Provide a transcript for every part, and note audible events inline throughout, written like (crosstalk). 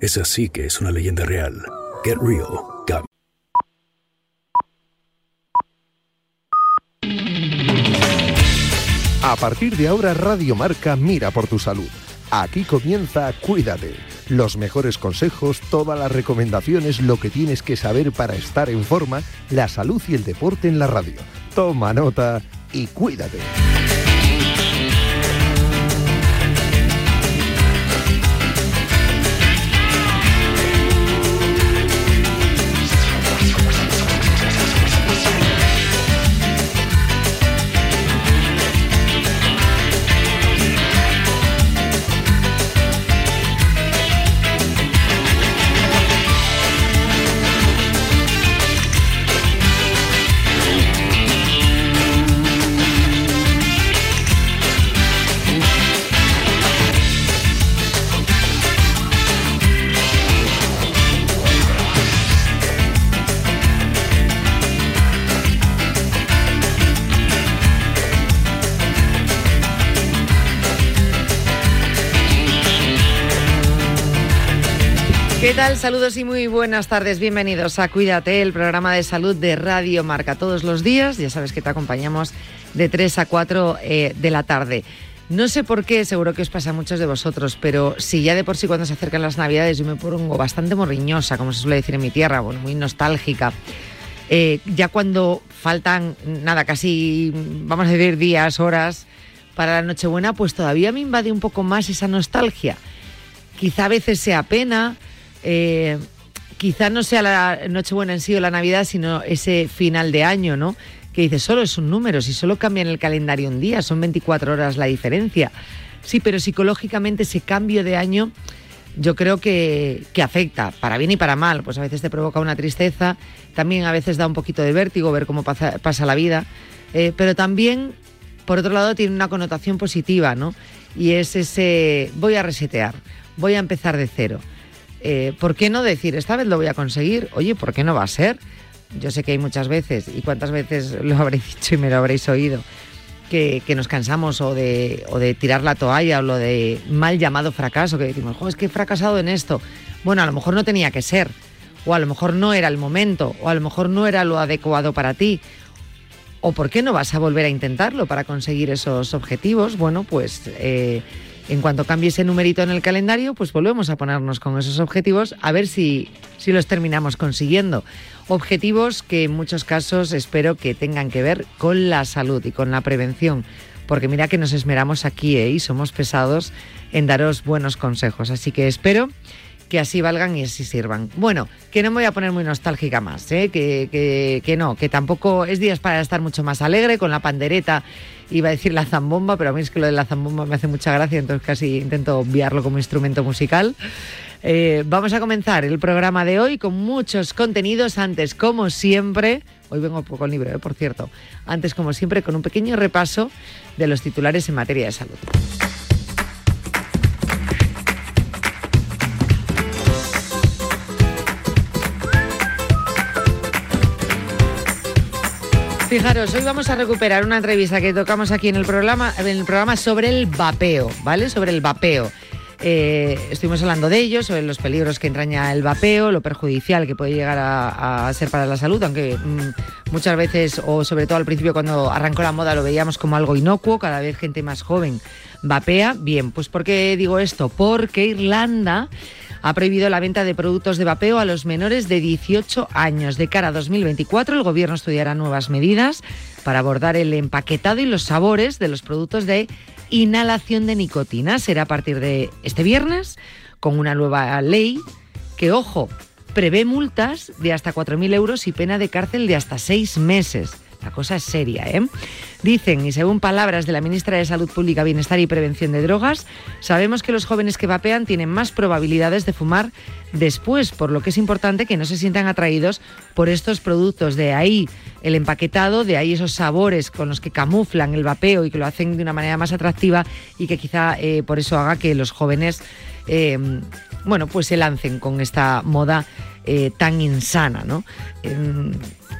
Es así que es una leyenda real. Get Real. A partir de ahora Radio Marca mira por tu salud. Aquí comienza Cuídate. Los mejores consejos, todas las recomendaciones, lo que tienes que saber para estar en forma, la salud y el deporte en la radio. Toma nota y cuídate. Saludos y muy buenas tardes. Bienvenidos a Cuídate, el programa de salud de Radio Marca todos los días. Ya sabes que te acompañamos de 3 a 4 eh, de la tarde. No sé por qué, seguro que os pasa a muchos de vosotros, pero si ya de por sí cuando se acercan las Navidades yo me pongo bastante morriñosa, como se suele decir en mi tierra, bueno, muy nostálgica. Eh, ya cuando faltan, nada, casi, vamos a decir, días, horas para la Nochebuena, pues todavía me invade un poco más esa nostalgia. Quizá a veces sea pena, eh, quizá no sea la Nochebuena en sí o la Navidad, sino ese final de año, ¿no? Que dice, solo es un número, si solo cambia en el calendario un día, son 24 horas la diferencia. Sí, pero psicológicamente ese cambio de año yo creo que, afecta, para bien y para mal, pues a veces te provoca una tristeza, también a veces da un poquito de vértigo ver cómo pasa, la vida, eh, pero también, por otro lado, tiene una connotación positiva, ¿no? Y es ese, voy a resetear, voy a empezar de cero. Eh, ¿por qué no decir, esta vez lo voy a conseguir? Oye, ¿por qué no va a ser? Yo sé que hay muchas veces, y cuántas veces lo (laughs) habréis dicho y me lo habréis oído, que, nos cansamos o de, tirar la toalla o lo de mal llamado fracaso, que decimos, es que he fracasado en esto. Bueno, a lo mejor no tenía que ser, o a lo mejor no era el momento, o a lo mejor no era lo adecuado para ti. ¿O por qué no vas a volver a intentarlo para conseguir esos objetivos? Bueno, pues eh, en cuanto cambie ese numerito en el calendario, pues volvemos a ponernos con esos objetivos a ver si, si los terminamos consiguiendo. Objetivos que en muchos casos espero que tengan que ver con la salud y con la prevención. Porque mira que nos esmeramos aquí ¿eh? y somos pesados en daros buenos consejos. Así que espero que así valgan y así sirvan. Bueno, que no me voy a poner muy nostálgica más, ¿eh? que, que, que no, que tampoco es días para estar mucho más alegre con la pandereta iba a decir la zambomba, pero a mí es que lo de la zambomba me hace mucha gracia, entonces casi intento obviarlo como instrumento musical. Eh, vamos a comenzar el programa de hoy con muchos contenidos. Antes, como siempre, hoy vengo poco el libro, eh, por cierto, antes, como siempre, con un pequeño repaso de los titulares en materia de salud. Fijaros, hoy vamos a recuperar una entrevista que tocamos aquí en el programa, en el programa sobre el vapeo, ¿vale? Sobre el vapeo. Eh, estuvimos hablando de ello, sobre los peligros que entraña el vapeo, lo perjudicial que puede llegar a, ser para la salud, aunque mm, muchas veces, o sobre todo al principio cuando arrancó la moda, lo veíamos como algo inocuo, cada vez gente más joven vapea. Bien, pues ¿por qué digo esto? Porque Irlanda ha prohibido la venta de productos de vapeo a los menores de 18 años. De cara a 2024, el Gobierno estudiará nuevas medidas para abordar el empaquetado y los sabores de los productos de inhalación de nicotina. Será a partir de este viernes con una nueva ley que, ojo, prevé multas de hasta 4.000 euros y pena de cárcel de hasta seis meses. La cosa es seria, ¿eh? Dicen, y según palabras de la ministra de Salud Pública, Bienestar y Prevención de Drogas, sabemos que los jóvenes que vapean tienen más probabilidades de fumar después, por lo que es importante que no se sientan atraídos por estos productos. De ahí el empaquetado, de ahí esos sabores con los que camuflan el vapeo y que lo hacen de una manera más atractiva y que quizá eh, por eso haga que los jóvenes, eh, bueno, pues se lancen con esta moda eh, tan insana, ¿no?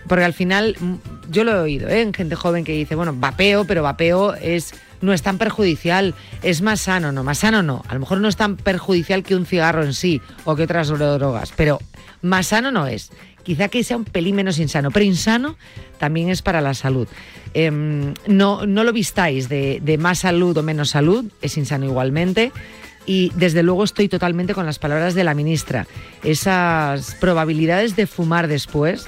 Porque al final, mm, yo lo he oído ¿eh? en gente joven que dice, bueno, vapeo, pero vapeo es no es tan perjudicial, es más sano, no, más sano no. A lo mejor no es tan perjudicial que un cigarro en sí o que otras drogas, pero más sano no es. Quizá que sea un pelín menos insano, pero insano también es para la salud. Em, no, no lo vistáis de más salud o menos salud, es insano igualmente y desde luego estoy totalmente con las palabras de la ministra. Esas probabilidades de fumar después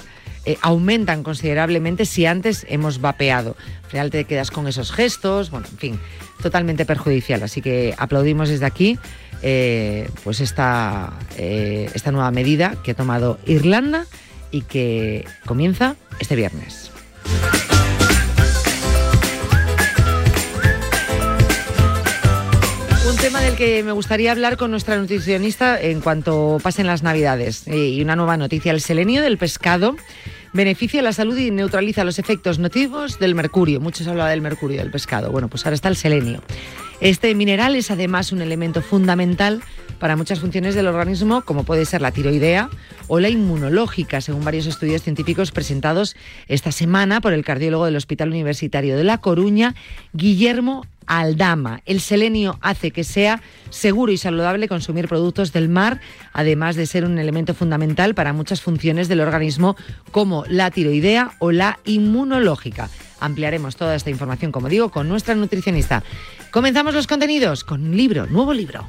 eh, aumentan considerablemente si antes hemos vapeado. Al final te quedas con esos gestos, bueno, en fin, totalmente perjudicial. Así que aplaudimos desde aquí eh, pues esta, eh, esta nueva medida que ha tomado Irlanda y que comienza este viernes. Un tema del que me gustaría hablar con nuestra nutricionista en cuanto pasen las Navidades. Y una nueva noticia, el selenio del pescado beneficia la salud y neutraliza los efectos nocivos del mercurio. Muchos hablan del mercurio del pescado. Bueno, pues ahora está el selenio. Este mineral es además un elemento fundamental para muchas funciones del organismo, como puede ser la tiroidea o la inmunológica, según varios estudios científicos presentados esta semana por el cardiólogo del Hospital Universitario de La Coruña, Guillermo Aldama. El selenio hace que sea seguro y saludable consumir productos del mar, además de ser un elemento fundamental para muchas funciones del organismo como la tiroidea o la inmunológica. Ampliaremos toda esta información, como digo, con nuestra nutricionista. Comenzamos los contenidos con un libro, nuevo libro.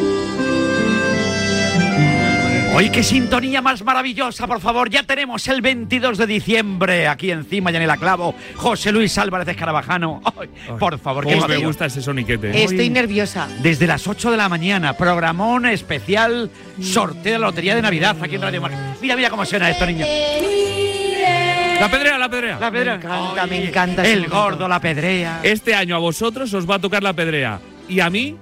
Hoy qué sintonía más maravillosa, por favor. Ya tenemos el 22 de diciembre aquí encima, ya en el clavo. José Luis Álvarez Escarabajano. Ay, por favor, qué Cómo me gusta ese soniquete. Estoy nerviosa. Desde las 8 de la mañana, programón especial, sorteo de la Lotería de Navidad aquí en Radio Marca. Mira, mira cómo suena esto, niño. La pedrea, la pedrea. La pedrea. Me encanta, me encanta El gordo, la pedrea. Este año a vosotros os va a tocar la pedrea y a mí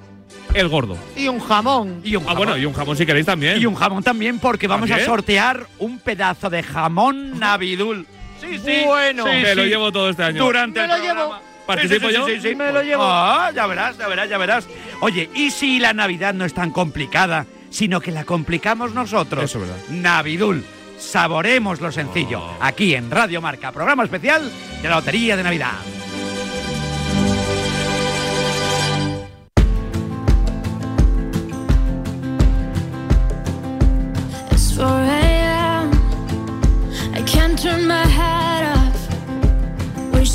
el gordo. Y un jamón. Y un Ah, jamón. bueno, y un jamón si queréis también. Y un jamón también, porque vamos a sortear un pedazo de jamón Navidul. Sí, sí. Bueno. sí, Me lo llevo todo este año. Durante Me el lo programa. llevo. ¿Participo Sí, yo? sí, sí, sí. Me lo llevo. Ah, ya verás, ya verás, ya verás. Oye, ¿y si la Navidad no es tan complicada, sino que la complicamos nosotros? Eso es verdad. Navidul. Saboremos lo sencillo. Oh. Aquí en Radio Marca, programa especial de la Lotería de Navidad.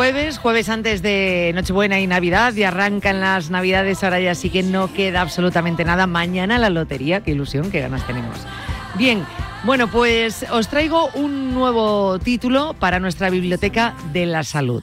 jueves, jueves antes de Nochebuena y Navidad, y arrancan las Navidades ahora ya sí que no queda absolutamente nada. Mañana la lotería, qué ilusión, qué ganas tenemos. Bien, bueno, pues os traigo un nuevo título para nuestra biblioteca de la salud.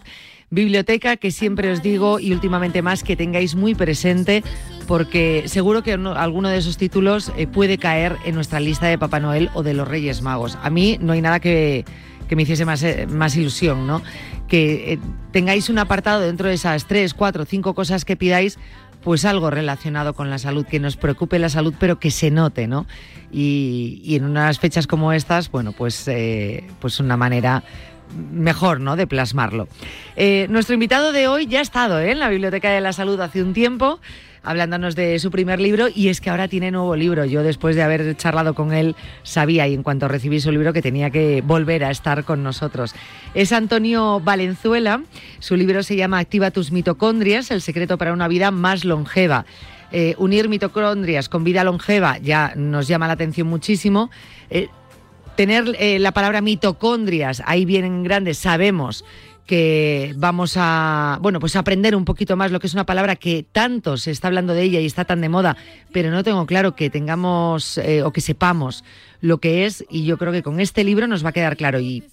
Biblioteca que siempre os digo y últimamente más que tengáis muy presente porque seguro que uno- alguno de esos títulos eh, puede caer en nuestra lista de Papá Noel o de los Reyes Magos. A mí no hay nada que, que me hiciese más, eh, más ilusión, ¿no? Que eh, tengáis un apartado dentro de esas tres, cuatro, cinco cosas que pidáis, pues algo relacionado con la salud, que nos preocupe la salud, pero que se note, ¿no? Y, en unas fechas como estas, bueno, pues, eh, pues una manera mejor, ¿no? De plasmarlo. Nuestro invitado de hoy ya ha estado en la Biblioteca de la Salud hace un tiempo, hablándonos de su primer libro, y es que ahora tiene nuevo libro. Yo después de haber charlado con él, sabía y en cuanto recibí su libro que tenía que volver a estar con nosotros. Es Antonio Valenzuela, su libro se llama Activa tus mitocondrias, el secreto para una vida más longeva. Eh, unir mitocondrias con vida longeva ya nos llama la atención muchísimo. Eh, tener eh, la palabra mitocondrias ahí bien en grande, sabemos que vamos a, bueno, pues aprender un poquito más lo que es una palabra que tanto se está hablando de ella y está tan de moda, pero no tengo claro que tengamos eh, o que sepamos lo que es y yo creo que con este libro nos va a quedar claro. Y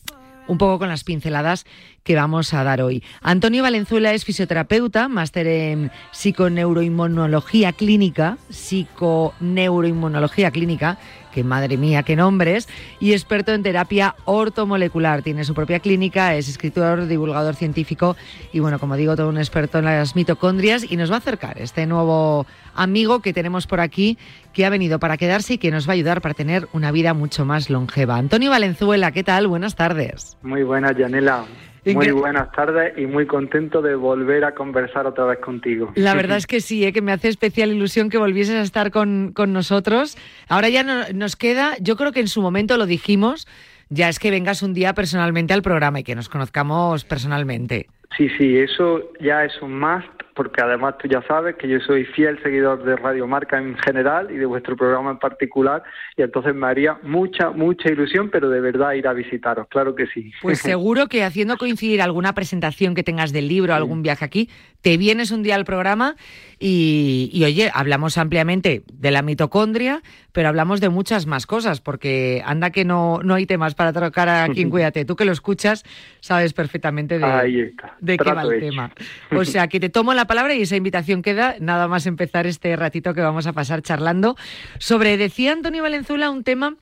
un poco con las pinceladas que vamos a dar hoy. Antonio Valenzuela es fisioterapeuta, máster en psiconeuroinmunología clínica, psiconeuroinmunología clínica que madre mía, qué nombres, y experto en terapia ortomolecular. Tiene su propia clínica, es escritor, divulgador científico y, bueno, como digo, todo un experto en las mitocondrias y nos va a acercar este nuevo amigo que tenemos por aquí que ha venido para quedarse y que nos va a ayudar para tener una vida mucho más longeva. Antonio Valenzuela, ¿qué tal? Buenas tardes. Muy buenas, Janela. Muy buenas tardes y muy contento de volver a conversar otra vez contigo. La verdad es que sí, ¿eh? que me hace especial ilusión que volvieses a estar con, con nosotros. Ahora ya nos queda, yo creo que en su momento lo dijimos, ya es que vengas un día personalmente al programa y que nos conozcamos personalmente. Sí, sí, eso ya es un must porque además tú ya sabes que yo soy fiel seguidor de Radio Marca en general y de vuestro programa en particular, y entonces me haría mucha, mucha ilusión, pero de verdad ir a visitaros, claro que sí. Pues (laughs) seguro que haciendo coincidir alguna presentación que tengas del libro, algún viaje aquí, te vienes un día al programa y, y, oye, hablamos ampliamente de la mitocondria, pero hablamos de muchas más cosas, porque anda que no, no hay temas para tocar aquí en (laughs) Cuídate. Tú que lo escuchas, sabes perfectamente de, de qué va el tema. O (laughs) sea, que te tomo la palabra y esa invitación queda, nada más empezar este ratito que vamos a pasar charlando sobre, decía Antonio Valenzuela, un tema...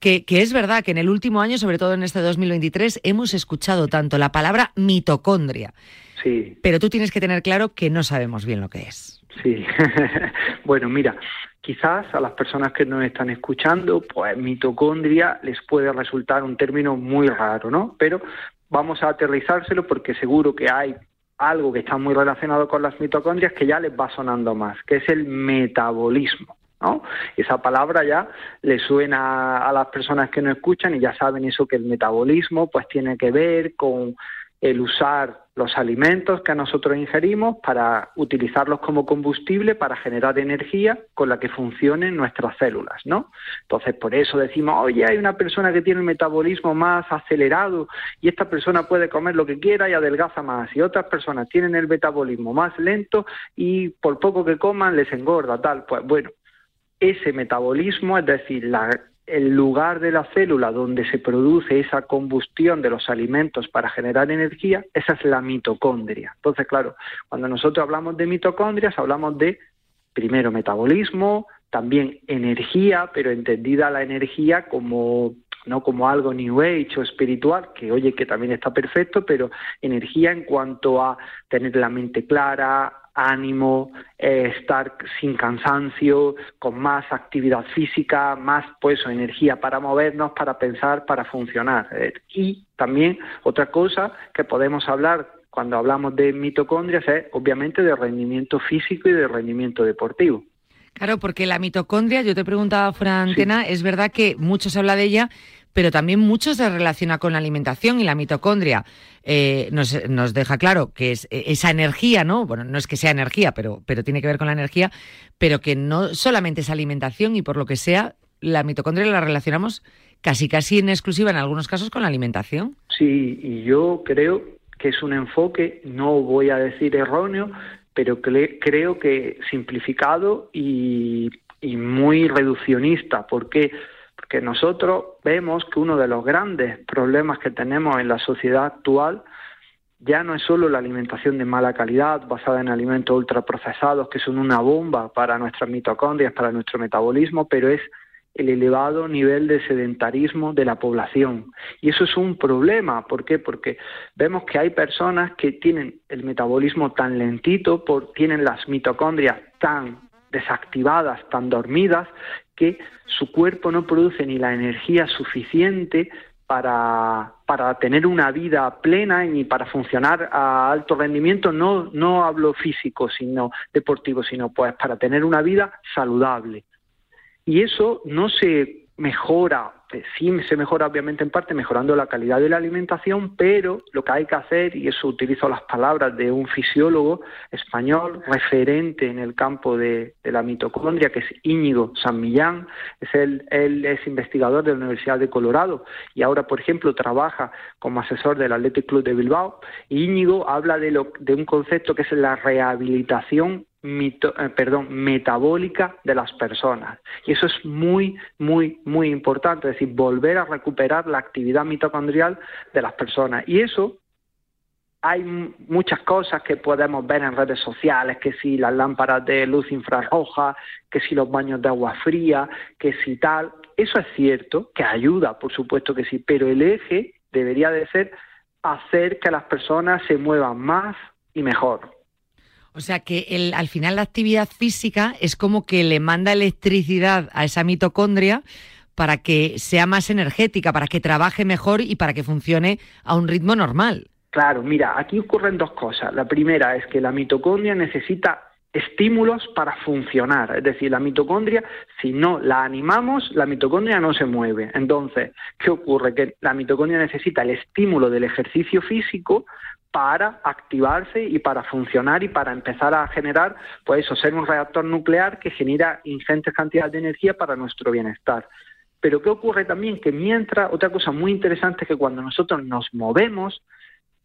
Que, que, es verdad que en el último año, sobre todo en este 2023, hemos escuchado tanto la palabra mitocondria. Sí. Pero tú tienes que tener claro que no sabemos bien lo que es. Sí. (laughs) bueno, mira, quizás a las personas que nos están escuchando, pues mitocondria les puede resultar un término muy raro, ¿no? Pero vamos a aterrizárselo porque seguro que hay algo que está muy relacionado con las mitocondrias que ya les va sonando más, que es el metabolismo. ¿no? Esa palabra ya le suena a las personas que no escuchan y ya saben eso que el metabolismo pues tiene que ver con el usar los alimentos que nosotros ingerimos para utilizarlos como combustible para generar energía con la que funcionen nuestras células, ¿no? Entonces, por eso decimos, oye, hay una persona que tiene el metabolismo más acelerado y esta persona puede comer lo que quiera y adelgaza más, y otras personas tienen el metabolismo más lento y por poco que coman les engorda, tal. Pues bueno, ese metabolismo, es decir, la el lugar de la célula donde se produce esa combustión de los alimentos para generar energía, esa es la mitocondria. Entonces, claro, cuando nosotros hablamos de mitocondrias, hablamos de, primero, metabolismo, también energía, pero entendida la energía como no como algo new age o espiritual, que oye que también está perfecto, pero energía en cuanto a tener la mente clara, ánimo, eh, estar sin cansancio, con más actividad física, más pues energía para movernos, para pensar, para funcionar. Eh, y también otra cosa que podemos hablar cuando hablamos de mitocondrias es obviamente de rendimiento físico y de rendimiento deportivo. Claro, porque la mitocondria, yo te preguntaba fuera antena, es verdad que mucho se habla de ella, pero también mucho se relaciona con la alimentación y la mitocondria eh, nos, nos, deja claro que es eh, esa energía, ¿no? Bueno, no es que sea energía, pero, pero tiene que ver con la energía, pero que no solamente es alimentación y por lo que sea, la mitocondria la relacionamos casi casi en exclusiva en algunos casos con la alimentación. Sí, y yo creo que es un enfoque, no voy a decir erróneo, pero creo que simplificado y, y muy reduccionista, porque porque nosotros vemos que uno de los grandes problemas que tenemos en la sociedad actual ya no es solo la alimentación de mala calidad, basada en alimentos ultraprocesados, que son una bomba para nuestras mitocondrias, para nuestro metabolismo, pero es el elevado nivel de sedentarismo de la población. Y eso es un problema. ¿Por qué? Porque vemos que hay personas que tienen el metabolismo tan lentito, por, tienen las mitocondrias tan desactivadas, tan dormidas, que su cuerpo no produce ni la energía suficiente para, para tener una vida plena y para funcionar a alto rendimiento, no, no hablo físico, sino deportivo, sino pues para tener una vida saludable. Y eso no se mejora, eh, sí se mejora obviamente en parte mejorando la calidad de la alimentación, pero lo que hay que hacer, y eso utilizo las palabras de un fisiólogo español referente en el campo de, la mitocondria, que es Íñigo San Millán, es él, él es investigador de la Universidad de Colorado y ahora, por ejemplo, trabaja como asesor del Athletic Club de Bilbao. Íñigo habla de, lo, de un concepto que es la rehabilitación eh, perdón, metabólica de las personas. Y eso es muy, muy, muy importante, es decir, volver a recuperar la actividad mitocondrial de las personas. Y eso hay muchas cosas que podemos ver en redes sociales, que si las lámparas de luz infrarroja, que si los baños de agua fría, que si tal. Eso es cierto, que ayuda, por supuesto que sí, pero el eje debería de ser hacer que las personas se muevan más y mejor. O sea que el, al final la actividad física es como que le manda electricidad a esa mitocondria para que sea más energética, para que trabaje mejor y para que funcione a un ritmo normal. Claro, mira, aquí ocurren dos cosas. La primera es que la mitocondria necesita estímulos para funcionar. Es decir, la mitocondria, si no la animamos, la mitocondria no se mueve. Entonces, ¿qué ocurre? Que la mitocondria necesita el estímulo del ejercicio físico para activarse y para funcionar y para empezar a generar, pues eso, ser un reactor nuclear que genera ingentes cantidades de energía para nuestro bienestar. Pero ¿qué ocurre también? Que mientras, otra cosa muy interesante es que cuando nosotros nos movemos,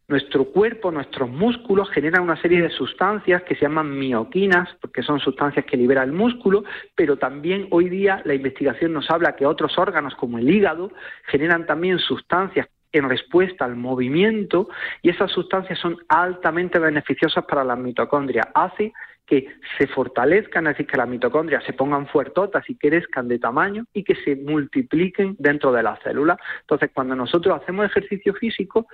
nuestro cuerpo, nuestros músculos generan una serie de sustancias que se llaman mioquinas, porque son sustancias que libera el músculo, pero también hoy día la investigación nos habla que otros órganos como el hígado generan también sustancias en respuesta al movimiento y esas sustancias son altamente beneficiosas para la mitocondria. Hace que se fortalezcan, es decir, que las mitocondrias se pongan fuertotas y crezcan de tamaño y que se multipliquen dentro de la célula. Entonces, cuando nosotros hacemos ejercicio físico,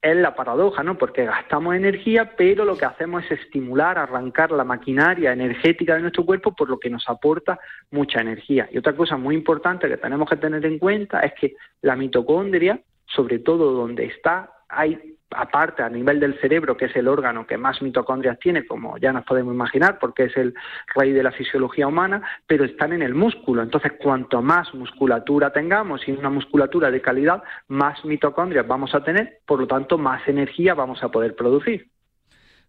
es la paradoja, ¿no? Porque gastamos energía, pero lo que hacemos es estimular, arrancar la maquinaria energética de nuestro cuerpo, por lo que nos aporta mucha energía. Y otra cosa muy importante que tenemos que tener en cuenta es que la mitocondria sobre todo donde está, hay aparte a nivel del cerebro, que es el órgano que más mitocondrias tiene, como ya nos podemos imaginar, porque es el rey de la fisiología humana, pero están en el músculo. Entonces, cuanto más musculatura tengamos y una musculatura de calidad, más mitocondrias vamos a tener, por lo tanto, más energía vamos a poder producir.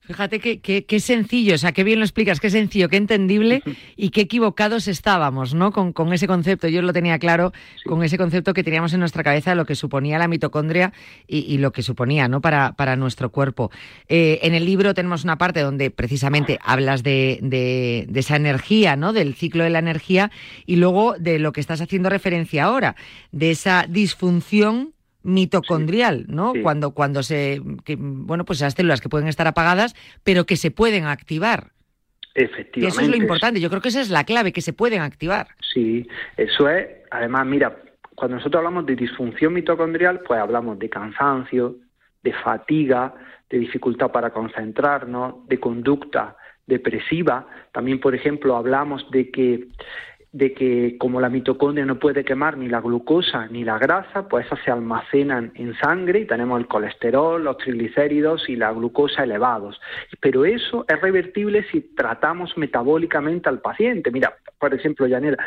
Fíjate qué sencillo, o sea, qué bien lo explicas, qué sencillo, qué entendible y qué equivocados estábamos, ¿no? Con, ese concepto. Yo lo tenía claro con ese concepto que teníamos en nuestra cabeza de lo que suponía la mitocondria y, lo que suponía, ¿no? Para, para nuestro cuerpo. Eh, en el libro tenemos una parte donde precisamente hablas de, de, esa energía, ¿no? Del ciclo de la energía y luego de lo que estás haciendo referencia ahora, de esa disfunción mitocondrial, ¿no? Cuando, cuando se, bueno, pues esas células que pueden estar apagadas, pero que se pueden activar. Efectivamente. Y eso es lo importante. Yo creo que esa es la clave, que se pueden activar. Sí, eso es. Además, mira, cuando nosotros hablamos de disfunción mitocondrial, pues hablamos de cansancio, de fatiga, de dificultad para concentrarnos, de conducta depresiva. También, por ejemplo, hablamos de que de que como la mitocondria no puede quemar ni la glucosa ni la grasa, pues esas se almacenan en sangre y tenemos el colesterol, los triglicéridos y la glucosa elevados. Pero eso es revertible si tratamos metabólicamente al paciente. Mira, por ejemplo, Yanela,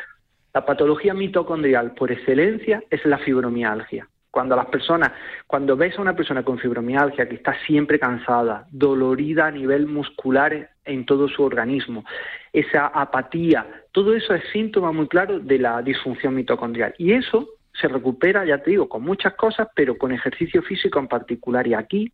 la patología mitocondrial por excelencia es la fibromialgia. Cuando las personas, cuando ves a una persona con fibromialgia que está siempre cansada, dolorida a nivel muscular en todo su organismo, esa apatía, todo eso es síntoma muy claro de la disfunción mitocondrial. Y eso se recupera, ya te digo, con muchas cosas, pero con ejercicio físico en particular. Y aquí,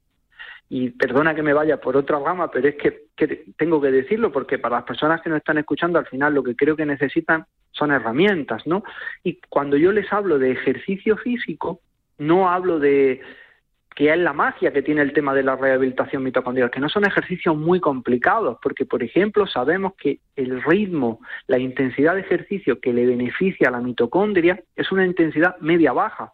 y perdona que me vaya por otra rama, pero es que, que, tengo que decirlo porque para las personas que nos están escuchando, al final lo que creo que necesitan son herramientas, ¿no? Y cuando yo les hablo de ejercicio físico, no hablo de que es la magia que tiene el tema de la rehabilitación mitocondrial, que no son ejercicios muy complicados, porque, por ejemplo, sabemos que el ritmo, la intensidad de ejercicio que le beneficia a la mitocondria es una intensidad media-baja,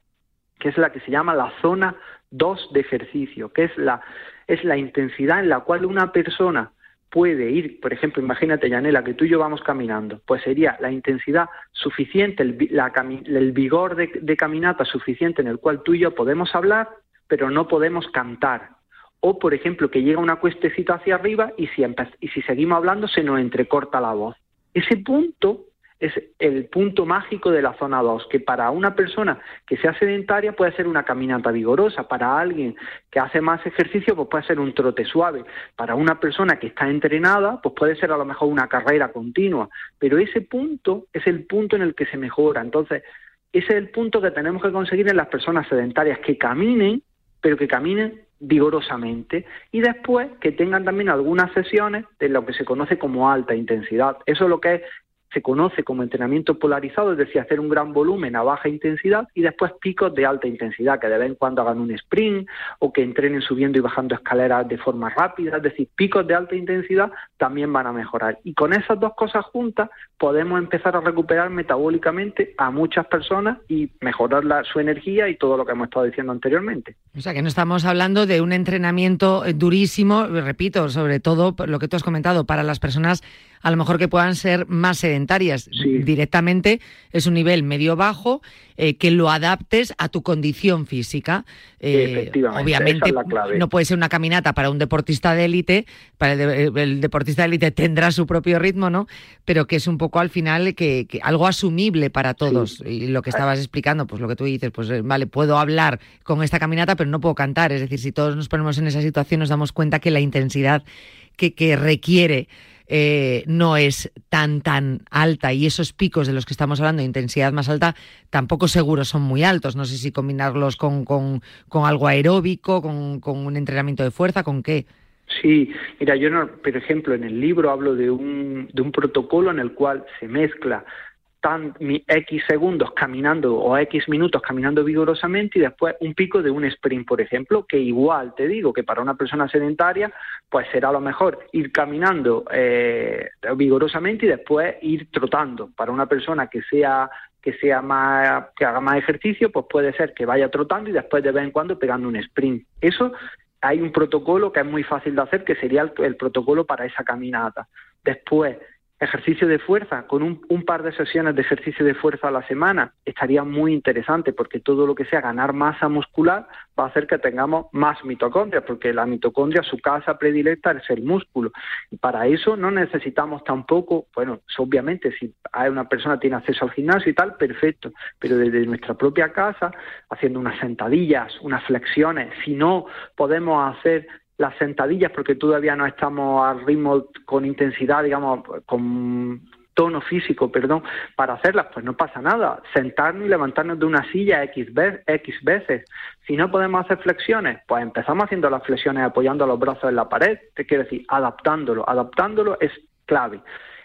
que es la que se llama la zona 2 de ejercicio, que es la, es la intensidad en la cual una persona puede ir, por ejemplo, imagínate, Yanela, que tú y yo vamos caminando, pues sería la intensidad suficiente, el, vigor de, caminata suficiente en el cual tú y yo podemos hablar, pero no podemos cantar. O, por ejemplo, que llega una cuestecita hacia arriba y si, y si seguimos hablando se nos entrecorta la voz. Ese punto es el punto mágico de la zona 2, que para una persona que sea sedentaria puede ser una caminata vigorosa, para alguien que hace más ejercicio pues puede ser un trote suave, para una persona que está entrenada pues puede ser a lo mejor una carrera continua, pero ese punto es el punto en el que se mejora. Entonces, ese es el punto que tenemos que conseguir en las personas sedentarias, que caminen, pero que caminen vigorosamente y después que tengan también algunas sesiones de lo que se conoce como alta intensidad. Eso es lo que es se conoce como entrenamiento polarizado, es decir, hacer un gran volumen a baja intensidad y después picos de alta intensidad, que de vez en cuando hagan un sprint o que entrenen subiendo y bajando escaleras de forma rápida, es decir, picos de alta intensidad también van a mejorar. Y con esas dos cosas juntas podemos empezar a recuperar metabólicamente a muchas personas y mejorar su energía y todo lo que hemos estado diciendo anteriormente. O sea, que no estamos hablando de un entrenamiento durísimo, repito, sobre todo lo que tú has comentado, para las personas a lo mejor que puedan ser más sedentarias. Directamente es un nivel medio-bajo eh, que lo adaptes a tu condición física. Eh, obviamente no puede ser una caminata para un deportista de élite, para el, deportista de élite tendrá su propio ritmo, ¿no? Pero que es un poco al final que, algo asumible para todos. Y lo que estabas explicando, pues lo que tú dices, pues eh, vale, puedo hablar con esta caminata, pero no puedo cantar. Es decir, si todos nos ponemos en esa situación, nos damos cuenta que la intensidad que, que requiere eh, no es tan tan alta y esos picos de los que estamos hablando de intensidad más alta tampoco seguro son muy altos. No sé si combinarlos con, con, con algo aeróbico, con, con, un entrenamiento de fuerza, con qué. Sí, mira, yo, no, por ejemplo, en el libro hablo de un, de un protocolo en el cual se mezcla tan, X segundos caminando o X minutos caminando vigorosamente y después un pico de un sprint, por ejemplo, que igual te digo que para una persona sedentaria pues será lo mejor ir caminando eh, vigorosamente y después ir trotando. Para una persona que sea que sea más que haga más ejercicio, pues puede ser que vaya trotando y después de vez en cuando pegando un sprint. Eso hay un protocolo que es muy fácil de hacer, que sería el protocolo para esa caminata. Después, ejercicio de fuerza, con un, par de sesiones de ejercicio de fuerza a la semana, estaría muy interesante porque todo lo que sea ganar masa muscular va a hacer que tengamos más mitocondria, porque la mitocondria, su casa predilecta es el músculo. Y para eso no necesitamos tampoco, bueno, obviamente si hay una persona tiene acceso al gimnasio y tal, perfecto, pero desde nuestra propia casa, haciendo unas sentadillas, unas flexiones, si no podemos hacer las sentadillas porque todavía no estamos al ritmo con intensidad, digamos, con tono físico, perdón, para hacerlas, pues no pasa nada. Sentarnos y levantarnos de una silla X, X veces. Si no podemos hacer flexiones, pues empezamos haciendo las flexiones apoyando los brazos en la pared, te quiero decir, adaptándolo. Adaptándolo es clave.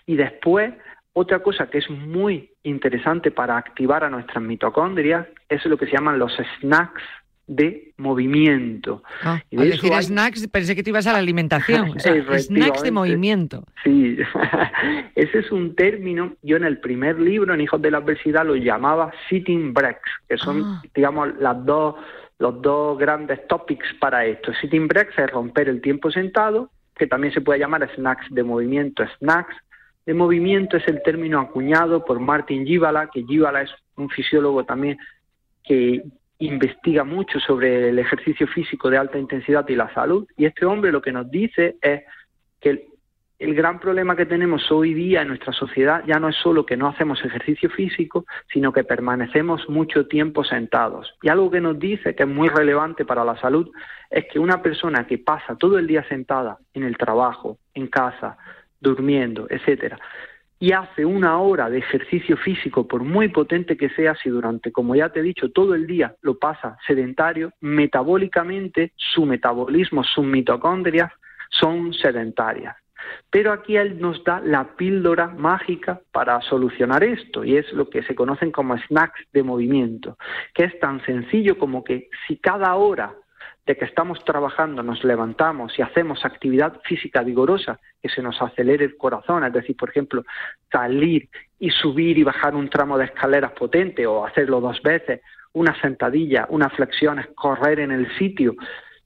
Y después, otra cosa que es muy interesante para activar a nuestras mitocondrias es lo que se llaman los snacks de movimiento. Ah, y de decir snacks, pensé que te ibas a la alimentación. (laughs) snacks de movimiento. Sí, (laughs) ese es un término. Yo en el primer libro, en Hijos de la Adversidad, lo llamaba sitting breaks, que son, ah. digamos, las dos, los dos grandes topics para esto. Sitting breaks es romper el tiempo sentado, que también se puede llamar snacks de movimiento. Snacks de movimiento es el término acuñado por Martin Gibala, que Gibala es un fisiólogo también que, investiga mucho sobre el ejercicio físico de alta intensidad y la salud. Y este hombre lo que nos dice es que el, gran problema que tenemos hoy día en nuestra sociedad ya no es solo que no hacemos ejercicio físico, sino que permanecemos mucho tiempo sentados. Y algo que nos dice que es muy relevante para la salud es que una persona que pasa todo el día sentada en el trabajo, en casa, durmiendo, etcétera, y hace una hora de ejercicio físico, por muy potente que sea, si durante, como ya te he dicho, todo el día lo pasa sedentario, metabólicamente su metabolismo, sus mitocondrias son sedentarias. Pero aquí él nos da la píldora mágica para solucionar esto y es lo que se conocen como snacks de movimiento, que es tan sencillo como que si cada hora de que estamos trabajando, nos levantamos y hacemos actividad física vigorosa, que se nos acelere el corazón, es decir, por ejemplo, salir y subir y bajar un tramo de escaleras potente o hacerlo dos veces, una sentadilla, unas flexiones, correr en el sitio,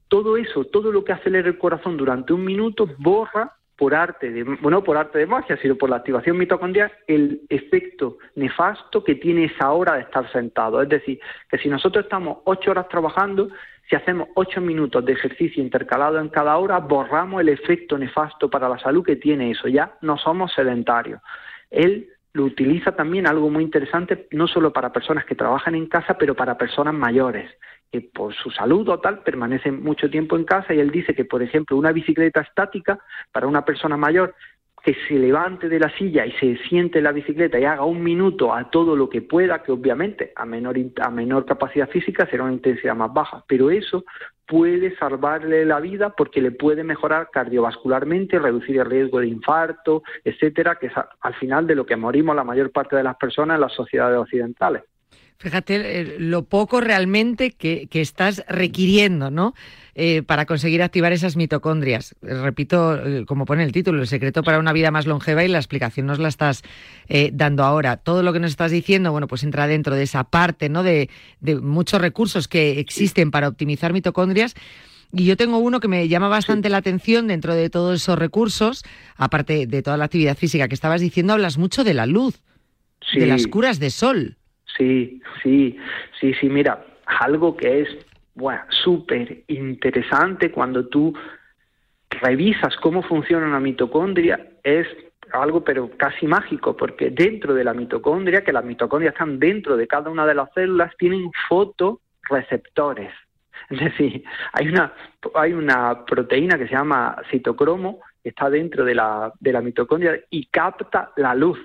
todo eso, todo lo que acelere el corazón durante un minuto borra por arte de, bueno, por arte de magia, sino por la activación mitocondrial, el efecto nefasto que tiene esa hora de estar sentado. Es decir, que si nosotros estamos ocho horas trabajando, si hacemos ocho minutos de ejercicio intercalado en cada hora, borramos el efecto nefasto para la salud que tiene eso. Ya no somos sedentarios. Él lo utiliza también algo muy interesante, no solo para personas que trabajan en casa, pero para personas mayores, que por su salud o tal permanecen mucho tiempo en casa y él dice que, por ejemplo, una bicicleta estática para una persona mayor que se levante de la silla y se siente en la bicicleta y haga un minuto a todo lo que pueda, que obviamente a menor, a menor capacidad física será una intensidad más baja, pero eso puede salvarle la vida porque le puede mejorar cardiovascularmente, reducir el riesgo de infarto, etcétera, que es al final de lo que morimos la mayor parte de las personas en las sociedades occidentales. Fíjate eh, lo poco realmente que, estás requiriendo, ¿no? Eh, para conseguir activar esas mitocondrias. Repito, eh, como pone el título, el secreto para una vida más longeva y la explicación nos la estás dando ahora. Todo lo que nos estás diciendo, bueno, pues entra dentro de esa parte, ¿no? De, de muchos recursos que existen para optimizar mitocondrias. Y yo tengo uno que me llama bastante la atención dentro de todos esos recursos, aparte de toda la actividad física que estabas diciendo, hablas mucho de la luz, de las curas de sol. Sí, sí, sí, sí, mira, algo que es bueno, súper interesante cuando tú revisas cómo funciona una mitocondria es algo pero casi mágico, porque dentro de la mitocondria, que las mitocondrias están dentro de cada una de las células, tienen fotoreceptores. Es decir, hay una, hay una proteína que se llama citocromo, que está dentro de la, de la mitocondria y capta la luz.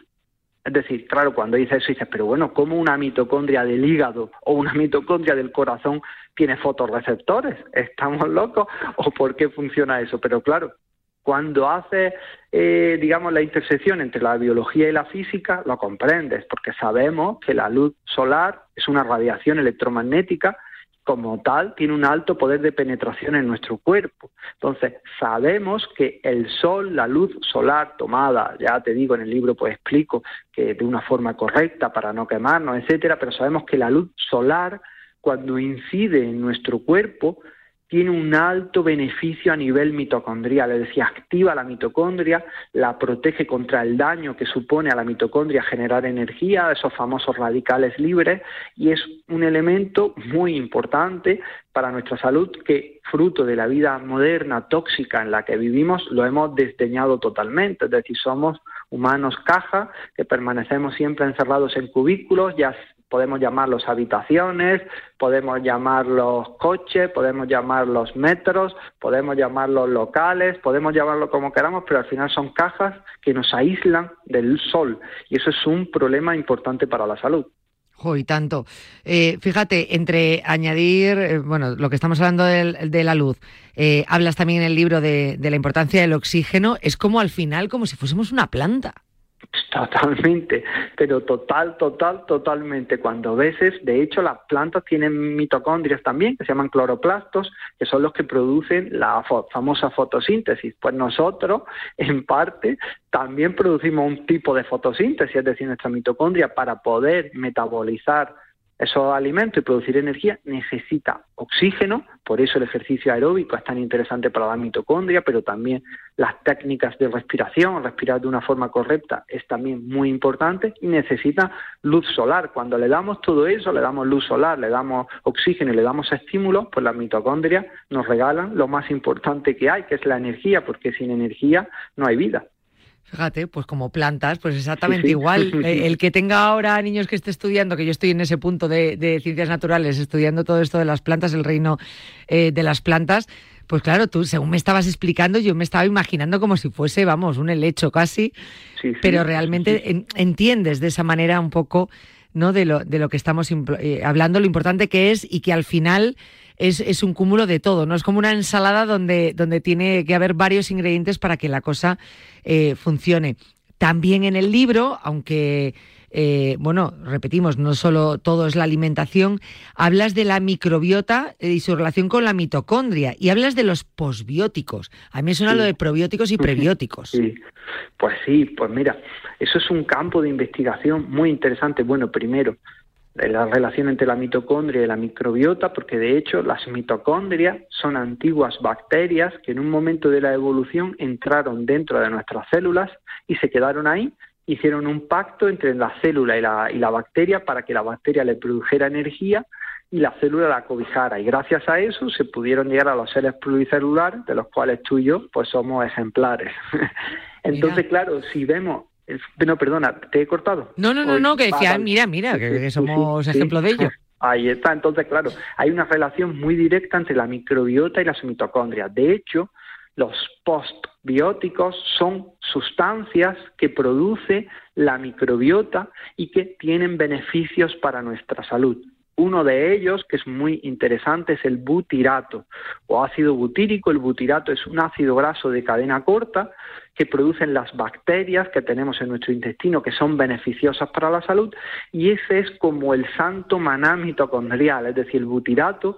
Es decir, claro, cuando dices eso dices, pero bueno, ¿cómo una mitocondria del hígado o una mitocondria del corazón tiene fotorreceptores? (laughs) ¿Estamos locos? ¿O por qué funciona eso? Pero claro, cuando haces, eh, digamos, la intersección entre la biología y la física, lo comprendes, porque sabemos que la luz solar es una radiación electromagnética como tal tiene un alto poder de penetración en nuestro cuerpo. Entonces, sabemos que el sol, la luz solar tomada, ya te digo en el libro pues explico que de una forma correcta para no quemarnos, etcétera, pero sabemos que la luz solar cuando incide en nuestro cuerpo tiene un alto beneficio a nivel mitocondrial, es decir, activa la mitocondria, la protege contra el daño que supone a la mitocondria generar energía, esos famosos radicales libres, y es un elemento muy importante para nuestra salud que, fruto de la vida moderna tóxica en la que vivimos, lo hemos desdeñado totalmente, es decir, somos humanos caja que permanecemos siempre encerrados en cubículos, ya podemos llamarlos habitaciones, podemos llamarlos coches, podemos llamarlos metros, podemos llamarlos locales, podemos llamarlo como queramos, pero al final son cajas que nos aíslan del sol y eso es un problema importante para la salud. Jo, y tanto. Eh, fíjate, entre añadir, eh, bueno, lo que estamos hablando de, la luz, eh, hablas también en el libro de, de la importancia del oxígeno, es como al final, como si fuésemos una planta. Totalmente, pero total, total, totalmente. Cuando veces, de hecho, las plantas tienen mitocondrias también, que se llaman cloroplastos, que son los que producen la famosa fotosíntesis. Pues nosotros, en parte, también producimos un tipo de fotosíntesis, es decir, nuestra mitocondria, para poder metabolizar esos alimentos y producir energía necesita oxígeno, por eso el ejercicio aeróbico es tan interesante para la mitocondria, pero también las técnicas de respiración, respirar de una forma correcta es también muy importante y necesita luz solar. Cuando le damos todo eso, le damos luz solar, le damos oxígeno y le damos estímulos, pues las mitocondrias nos regalan lo más importante que hay, que es la energía, porque sin energía no hay vida. Fíjate, pues como plantas, pues exactamente igual. (laughs) Eh, el que tenga ahora niños que esté estudiando, que yo estoy en ese punto de, ciencias naturales, estudiando todo esto de las plantas, el reino eh, de las plantas, pues claro, tú, según me estabas explicando, yo me estaba imaginando como si fuese, vamos, un helecho casi, pero realmente entiendes de esa manera un poco, ¿no? De lo, de lo que estamos eh, hablando, lo importante que es y que al final es, un cúmulo de todo, ¿no? Es como una ensalada donde, donde tiene que haber varios ingredientes para que la cosa eh, funcione. También en el libro, aunque eh, bueno, repetimos, no solo todo es la alimentación, hablas de la microbiota y su relación con la mitocondria y hablas de los posbióticos. A mí me suena lo de probióticos y prebióticos. Sí, pues sí, pues mira, eso es un campo de investigación muy interesante. Bueno, primero, la relación entre la mitocondria y la microbiota, porque de hecho las mitocondrias son antiguas bacterias que en un momento de la evolución entraron dentro de nuestras células y se quedaron ahí, hicieron un pacto entre la célula y la, y la bacteria para que la bacteria le produjera energía y la célula la cobijara. Y gracias a eso se pudieron llegar a los seres pluricelulares, de los cuales tú y yo pues somos ejemplares. (laughs) Entonces, claro, si vemos no, perdona, ¿te he cortado? No, no, no, no, que decía, mira, mira, que, somos sí, ejemplo sí. de ello. (laughs) Ahí está, entonces, claro, hay una relación muy directa entre la microbiota y las mitocondrias. De hecho, los postbióticos son sustancias que produce la microbiota y que tienen beneficios para nuestra salud. Uno de ellos, que es muy interesante, es el butirato o ácido butírico. El butirato es un ácido graso de cadena corta que producen las bacterias que tenemos en nuestro intestino, que son beneficiosas para la salud, y ese es como el santo maná mitocondrial, es decir, el butirato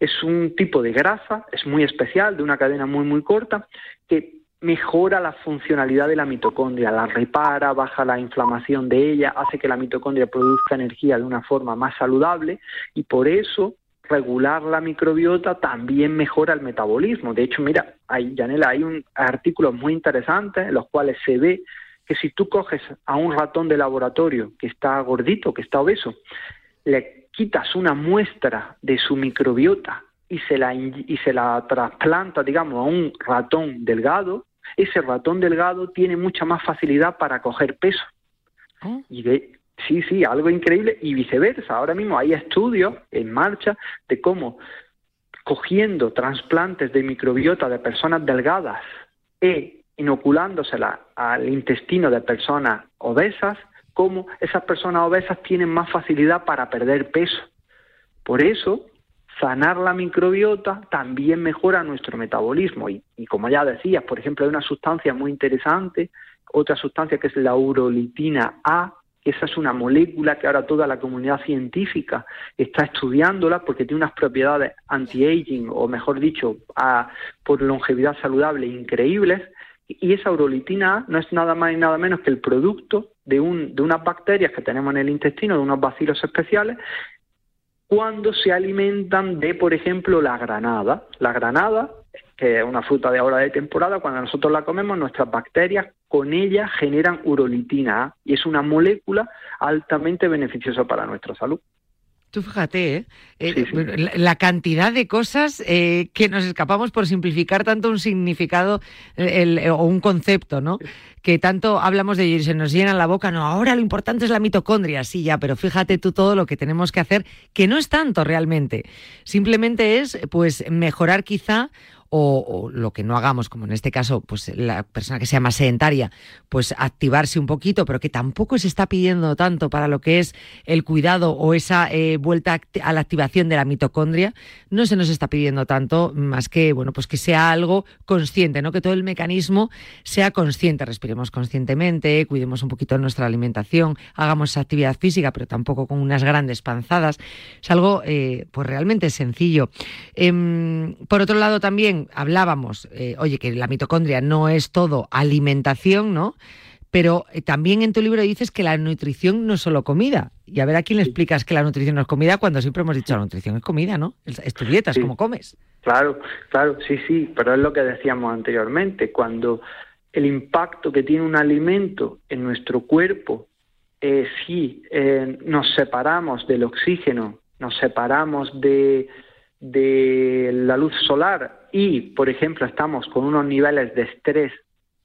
es un tipo de grasa, es muy especial, de una cadena muy, muy corta, que mejora la funcionalidad de la mitocondria, la repara, baja la inflamación de ella, hace que la mitocondria produzca energía de una forma más saludable y por eso regular la microbiota también mejora el metabolismo. De hecho, mira, hay, Yanela, hay un artículos muy interesantes en los cuales se ve que si tú coges a un ratón de laboratorio que está gordito, que está obeso, le quitas una muestra de su microbiota y se la, y se la trasplanta, digamos, a un ratón delgado, ese ratón delgado tiene mucha más facilidad para coger peso. Oh. Y de, sí, sí, algo increíble y viceversa. Ahora mismo hay estudios en marcha de cómo cogiendo trasplantes de microbiota de personas delgadas e inoculándosela al intestino de personas obesas, cómo esas personas obesas tienen más facilidad para perder peso. Por eso, sanar la microbiota también mejora nuestro metabolismo. Y, y como ya decías, por ejemplo, hay una sustancia muy interesante, otra sustancia que es la urolitina A, esa es una molécula que ahora toda la comunidad científica está estudiándola porque tiene unas propiedades anti-aging, o mejor dicho, por longevidad saludable increíbles. Y esa urolitina A no es nada más y nada menos que el producto de, un, de unas bacterias que tenemos en el intestino, de unos bacilos especiales, cuando se alimentan de, por ejemplo, la granada. La granada, que es una fruta de ahora de temporada, cuando nosotros la comemos, nuestras bacterias con ella generan urolitina A y es una molécula altamente beneficiosa para nuestra salud. Tú fíjate, ¿eh? Eh, Sí, sí. La, la cantidad de cosas eh, que nos escapamos por simplificar tanto un significado eh, el- o un concepto, ¿no? Que tanto hablamos de ello y se nos llena la boca. No, ahora lo importante es la mitocondria, sí, ya, pero fíjate tú todo lo que tenemos que hacer, que no es tanto realmente. Simplemente es, pues, mejorar quizá o, lo que no hagamos, como en este caso, pues la persona que sea más sedentaria, pues activarse un poquito, pero que tampoco se está pidiendo tanto para lo que es el cuidado o esa eh, vuelta a la activación de la mitocondria, no se nos está pidiendo tanto más que, bueno, pues que sea algo consciente, ¿no? Que todo el mecanismo sea consciente, respiremos conscientemente, cuidemos un poquito nuestra alimentación, hagamos actividad física, pero tampoco con unas grandes panzadas. Es algo, eh, pues realmente sencillo. Em, por otro lado, también hablábamos, eh, oye, que la mitocondria no es todo alimentación, ¿no? Pero eh, también en tu libro dices que la nutrición no es solo comida. Y a ver a quién le explicas que la nutrición no es comida cuando siempre hemos dicho la nutrición es comida, ¿no? Es, tu dieta, es Sí. como comes. Claro, claro, sí, sí, pero es lo que decíamos anteriormente, cuando el impacto que tiene un alimento en nuestro cuerpo, eh, si eh, nos separamos del oxígeno, nos separamos de, de la luz solar y, por ejemplo, estamos con unos niveles de estrés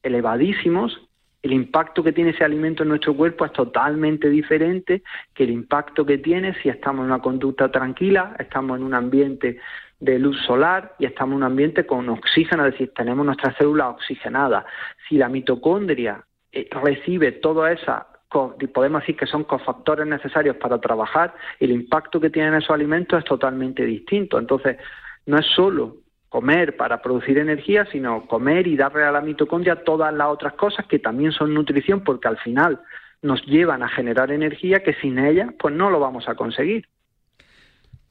elevadísimos, el impacto que tiene ese alimento en nuestro cuerpo es totalmente diferente que el impacto que tiene si estamos en una conducta tranquila, estamos en un ambiente de luz solar y estamos en un ambiente con oxígeno, es decir, tenemos nuestras células oxigenadas. Si la mitocondria eh, recibe toda esa podemos decir que son cofactores necesarios para trabajar, el impacto que tienen esos alimentos es totalmente distinto. Entonces, no es solo comer para producir energía, sino comer y darle a la mitocondria todas las otras cosas que también son nutrición, porque al final nos llevan a generar energía que sin ella, pues no lo vamos a conseguir.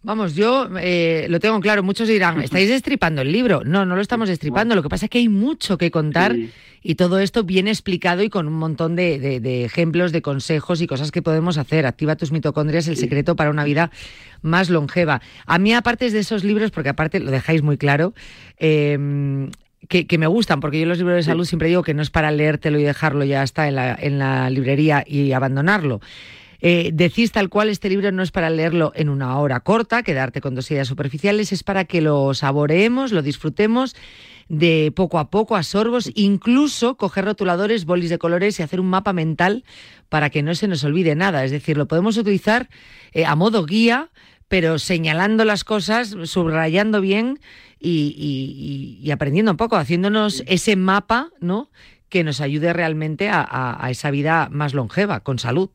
Vamos, yo eh, lo tengo claro. Muchos dirán, (laughs) ¿estáis destripando el libro? No, no lo estamos destripando. Lo que pasa es que hay mucho que contar Sí. y todo esto bien explicado y con un montón de, de- de ejemplos, de consejos y cosas que podemos hacer. Activa tus mitocondrias, el secreto para una vida más longeva. A mí, aparte de esos libros, porque aparte lo dejáis muy claro, eh, que, que me gustan, porque yo los libros de salud siempre digo que no es para leértelo y dejarlo ya está en la, en la librería y abandonarlo. Eh, decís tal cual, este libro no es para leerlo en una hora corta, quedarte con dos ideas superficiales, es para que lo saboreemos, lo disfrutemos, de poco a poco, a sorbos, incluso coger rotuladores, bolis de colores y hacer un mapa mental para que no se nos olvide nada. Es decir, lo podemos utilizar eh, a modo guía, pero señalando las cosas, subrayando bien y, aprendiendo un poco, haciéndonos ese mapa, ¿no? Que nos ayude realmente a, esa vida más longeva, con salud.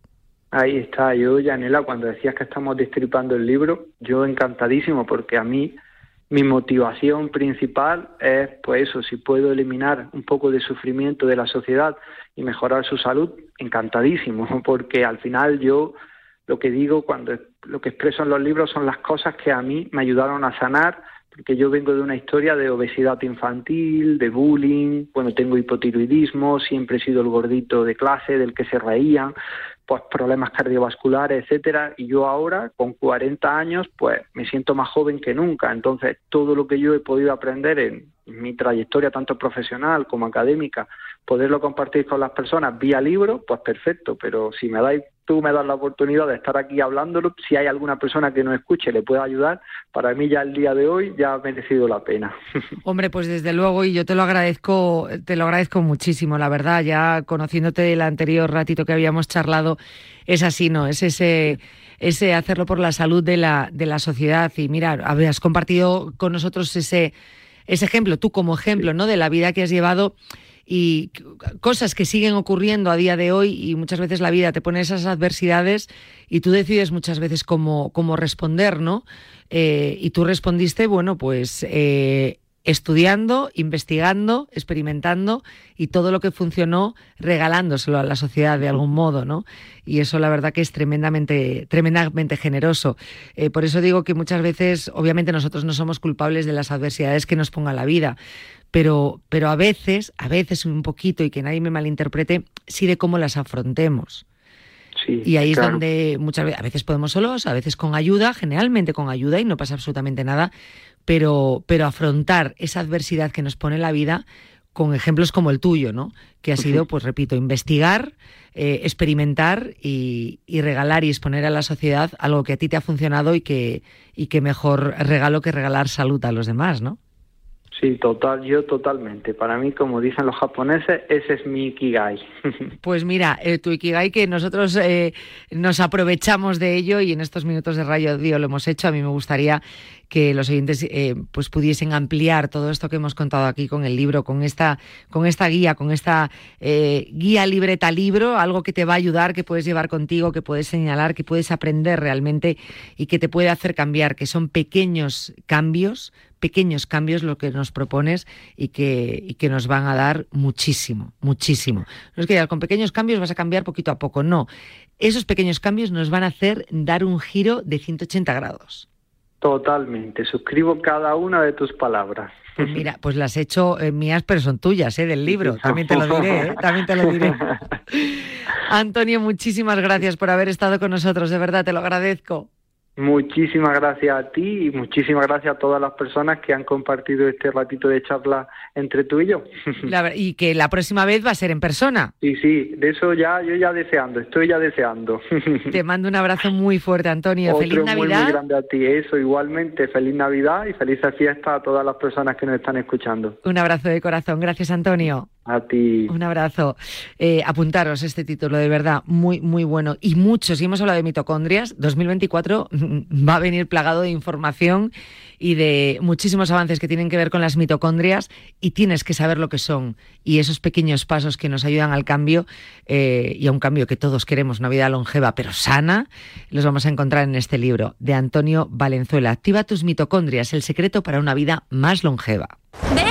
Ahí está, yo, Yanela, cuando decías que estamos destripando el libro, yo encantadísimo, porque a mí mi motivación principal es, pues eso, si puedo eliminar un poco de sufrimiento de la sociedad y mejorar su salud, encantadísimo, (laughs) porque al final yo lo que digo cuando lo que expreso en los libros son las cosas que a mí me ayudaron a sanar, porque yo vengo de una historia de obesidad infantil, de bullying, bueno, tengo hipotiroidismo, siempre he sido el gordito de clase del que se reían, pues problemas cardiovasculares, etcétera, y yo ahora con 40 años pues me siento más joven que nunca, entonces todo lo que yo he podido aprender en mi trayectoria tanto profesional como académica, poderlo compartir con las personas vía libro, pues perfecto, pero si me dais tú me das la oportunidad de estar aquí hablándolo, si hay alguna persona que no escuche le pueda ayudar, para mí ya el día de hoy ya ha merecido la pena. (laughs) Hombre, pues desde luego y yo te lo agradezco, te lo agradezco muchísimo, la verdad, ya conociéndote el anterior ratito que habíamos charlado, es así, ¿no? Es ese ese hacerlo por la salud de la, de la sociedad y mira, habías compartido con nosotros ese ese ejemplo, tú como ejemplo, ¿no? de la vida que has llevado y cosas que siguen ocurriendo a día de hoy y muchas veces la vida te pone esas adversidades y tú decides muchas veces cómo, cómo responder, ¿no? Eh, y tú respondiste, bueno, pues eh, estudiando, investigando, experimentando y todo lo que funcionó regalándoselo a la sociedad de algún modo, ¿no? Y eso la verdad que es tremendamente, tremendamente generoso. Eh, por eso digo que muchas veces, obviamente nosotros no somos culpables de las adversidades que nos ponga la vida, pero, pero a veces, a veces un poquito, y que nadie me malinterprete, sí de cómo las afrontemos. y ahí es donde muchas veces, a veces podemos solos, a veces con ayuda, generalmente con ayuda y no pasa absolutamente nada, pero, pero afrontar esa adversidad que nos pone la vida con ejemplos como el tuyo, ¿no? Que ha sido, pues repito, investigar, eh, experimentar y, y, regalar y exponer a la sociedad algo que a ti te ha funcionado y que, y que mejor regalo que regalar salud a los demás, ¿no? Sí, total, yo totalmente. Para mí, como dicen los japoneses, ese es mi ikigai. (laughs) Pues mira, eh, tu ikigai que nosotros eh, nos aprovechamos de ello y en estos minutos de Radio Dio lo hemos hecho. A mí me gustaría que los oyentes eh, pues pudiesen ampliar todo esto que hemos contado aquí con el libro, con esta, con esta guía, con esta guía libreta libro, algo que te va a ayudar, que puedes llevar contigo, que puedes señalar, que puedes aprender realmente y que te puede hacer cambiar, que son pequeños cambios pequeños cambios lo que nos propones y que, que nos van a dar muchísimo, muchísimo. No es que ya con pequeños cambios vas a cambiar poquito a poco, no. Esos pequeños cambios nos van a hacer dar un giro de 180 grados. Totalmente, suscribo cada una de tus palabras. Pues mira, pues las he hecho eh, mías, pero son tuyas, ¿eh? Del libro. También te lo diré, ¿eh? También te lo diré. (laughs) Antonio, muchísimas gracias por haber estado con nosotros, de verdad, te lo agradezco. Muchísimas gracias a ti y muchísimas gracias a todas las personas que han compartido este ratito de charla entre tú y yo. (laughs) y que la próxima vez va a ser en persona. Sí, sí, de eso ya yo ya deseando, estoy ya deseando. (laughs) Te mando un abrazo muy fuerte, Antonio. feliz Navidad. Muy, muy grande a ti, eso igualmente. Feliz Navidad y feliz fiesta a todas las personas que nos están escuchando. Un abrazo de corazón. Gracias, Antonio. A ti. Un abrazo. Eh, apuntaros este título, de verdad, muy, muy bueno. Y muchos, y hemos hablado de mitocondrias, 2024 (laughs) va a venir plagado de información y de muchísimos avances que tienen que ver con las mitocondrias y tienes que saber lo que son. Y esos pequeños pasos que nos ayudan al cambio eh, y a un cambio que todos queremos, una vida longeva pero sana, los vamos a encontrar en este libro de Antonio Valenzuela. Activa tus mitocondrias, el secreto para una vida más longeva. ¡Ven!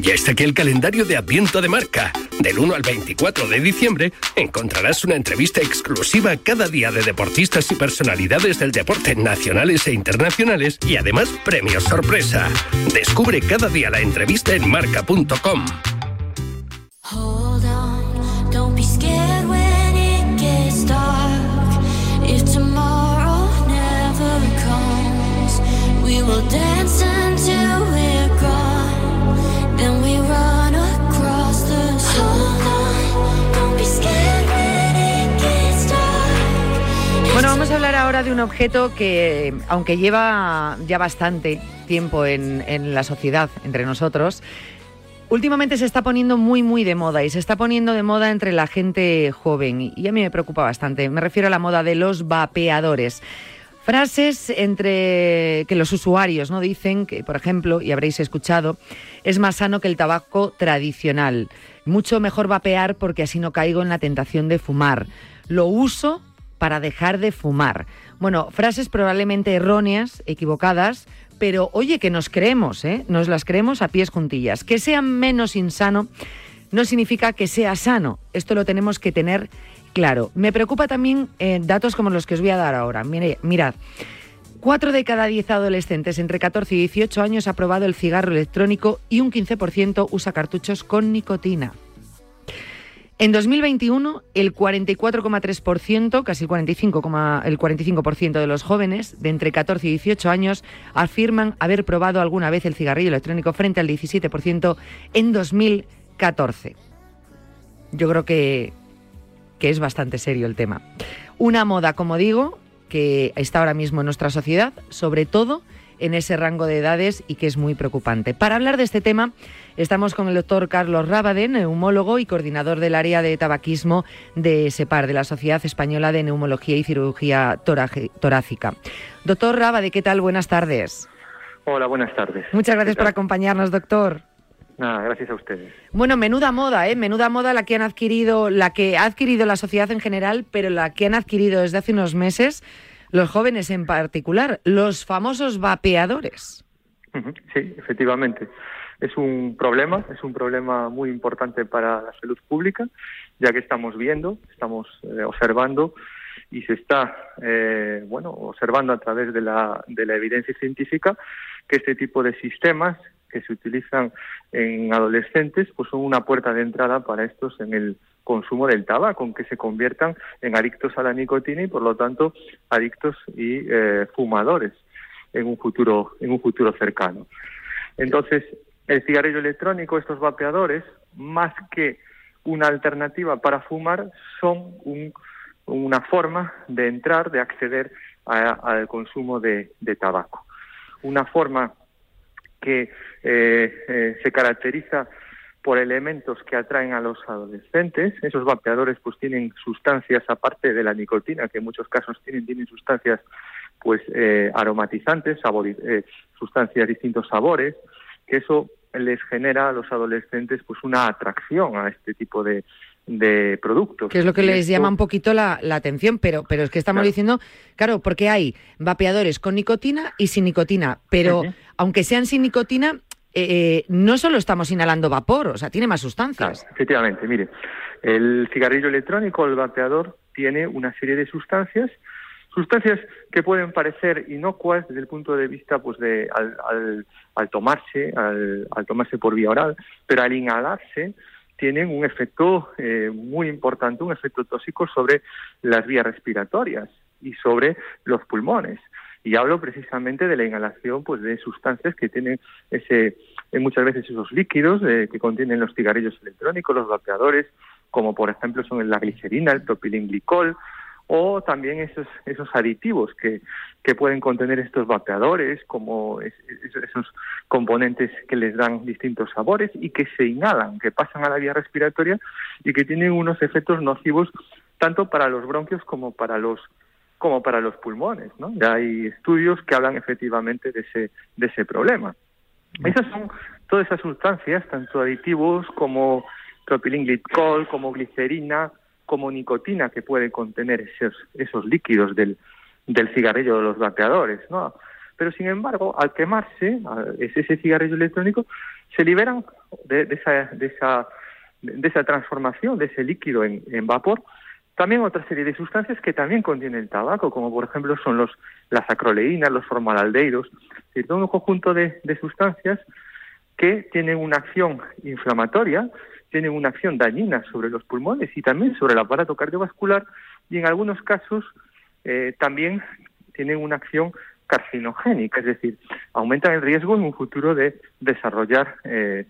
Ya está aquí el calendario de Adviento de Marca. Del 1 al 24 de diciembre encontrarás una entrevista exclusiva cada día de deportistas y personalidades del deporte nacionales e internacionales y además premios sorpresa. Descubre cada día la entrevista en marca.com. Will dance de un objeto que, aunque lleva ya bastante tiempo en, en la sociedad, entre nosotros, últimamente se está poniendo muy, muy de moda y se está poniendo de moda entre la gente joven y y a mí me preocupa bastante. Me refiero a la moda de los vapeadores. Frases entre que los usuarios no dicen que, por ejemplo, y habréis escuchado, es más sano que el tabaco tradicional. Mucho mejor vapear porque así no caigo en la tentación de fumar. Lo uso para dejar de fumar. Bueno, frases probablemente erróneas, equivocadas, pero oye que nos creemos, ¿eh? Nos las creemos a pies juntillas. Que sea menos insano no significa que sea sano. Esto lo tenemos que tener claro. Me preocupa también eh, datos como los que os voy a dar ahora. Mirad, Cuatro de cada diez adolescentes entre 14 y 18 años ha probado el cigarro electrónico y un 15% usa cartuchos con nicotina. En 2021, el 44,3%, casi el 45,- el 45% de los jóvenes de entre 14 y 18 años afirman haber probado alguna vez el cigarrillo electrónico frente al 17% en 2014. Yo creo que, que es bastante serio el tema. Una moda, como digo, que está ahora mismo en nuestra sociedad, sobre todo en ese rango de edades y que es muy preocupante. Para hablar de este tema, estamos con el doctor Carlos Rábade, neumólogo y coordinador del área de tabaquismo de SEPAR, de la Sociedad Española de Neumología y Cirugía Torácica. Doctor Rábade, ¿qué tal? Buenas tardes. Hola, buenas tardes. Muchas gracias ¿Qué por acompañarnos, doctor. Nada, gracias a ustedes. Bueno, menuda moda, ¿eh? Menuda moda la que han adquirido, la que ha adquirido la sociedad en general, pero la que han adquirido desde hace unos meses los jóvenes en particular, los famosos vapeadores. Sí, efectivamente. Es un problema, es un problema muy importante para la salud pública, ya que estamos viendo, estamos eh, observando y se está, eh, bueno, observando a través de la, de la evidencia científica que este tipo de sistemas que se utilizan en adolescentes, pues son una puerta de entrada para estos en el consumo del tabaco, en que se conviertan en adictos a la nicotina y por lo tanto adictos y eh, fumadores en un futuro en un futuro cercano. Entonces, el cigarrillo electrónico, estos vapeadores, más que una alternativa para fumar, son un- una forma de entrar, de acceder al consumo de tabaco. Una forma que eh, eh, se caracteriza por elementos que atraen a los adolescentes. Esos vapeadores pues tienen sustancias aparte de la nicotina, que en muchos casos tienen, tienen sustancias pues eh, aromatizantes, sabori- eh, sustancias distintos sabores, que eso les genera a los adolescentes pues una atracción a este tipo de, de productos. Que es lo que les esto- llama un poquito la, la atención, pero, pero es que estamos Claro. diciendo, claro, porque hay vapeadores con nicotina y sin nicotina, pero aunque sean sin nicotina, eh, no solo estamos inhalando vapor, o sea, tiene más sustancias. Efectivamente, mire, el cigarrillo electrónico, el vapeador, tiene una serie de sustancias, sustancias que pueden parecer inocuas desde el punto de vista, pues, de al, al, al tomarse, al, al tomarse por vía oral, pero al inhalarse tienen un efecto eh, muy importante, un efecto tóxico sobre las vías respiratorias y sobre los pulmones. Y hablo precisamente de la inhalación pues de sustancias que tienen ese eh, muchas veces esos líquidos eh, que contienen los cigarrillos electrónicos, los vapeadores, como por ejemplo son la glicerina, el propilenglicol o también esos esos aditivos que, que pueden contener estos vapeadores, como es- es- esos componentes que les dan distintos sabores y que se inhalan, que pasan a la vía respiratoria y que tienen unos efectos nocivos tanto para los bronquios como para los como para los pulmones, ¿no? Ya hay estudios que hablan efectivamente de ese de ese problema. Esas son todas esas sustancias, tanto aditivos como propilenglicol, como glicerina, como nicotina que pueden contener esos, esos líquidos del, del cigarrillo de los vapeadores, ¿no? Pero sin embargo, al quemarse ese, cigarrillo electrónico, se liberan de, esa, de, esa, de esa transformación de ese líquido en, vapor también otra serie de sustancias que también contienen el tabaco, como por ejemplo son los, las acroleínas, los decir, todo un conjunto de sustancias que tienen una acción inflamatoria, tienen una acción dañina sobre los pulmones y también sobre el aparato cardiovascular y en algunos casos eh, también tienen una acción carcinogénica, es decir, aumentan el riesgo en un futuro de desarrollar eh,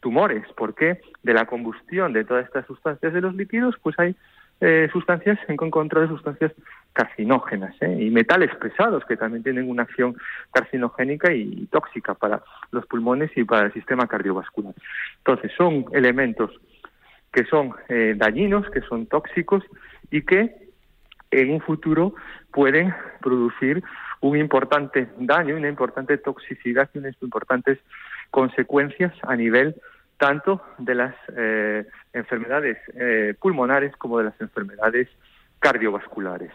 tumores, porque de la combustión de todas estas sustancias de los líquidos, pues hay eh, sustancias, en contra de sustancias carcinógenas ¿eh? y metales pesados que también tienen una acción carcinogénica y tóxica para los pulmones y para el sistema cardiovascular. Entonces, son elementos que son eh, dañinos, que son tóxicos y que en un futuro pueden producir un importante daño, una importante toxicidad y unas importantes consecuencias a nivel tanto de las eh, enfermedades eh, pulmonares como de las enfermedades cardiovasculares.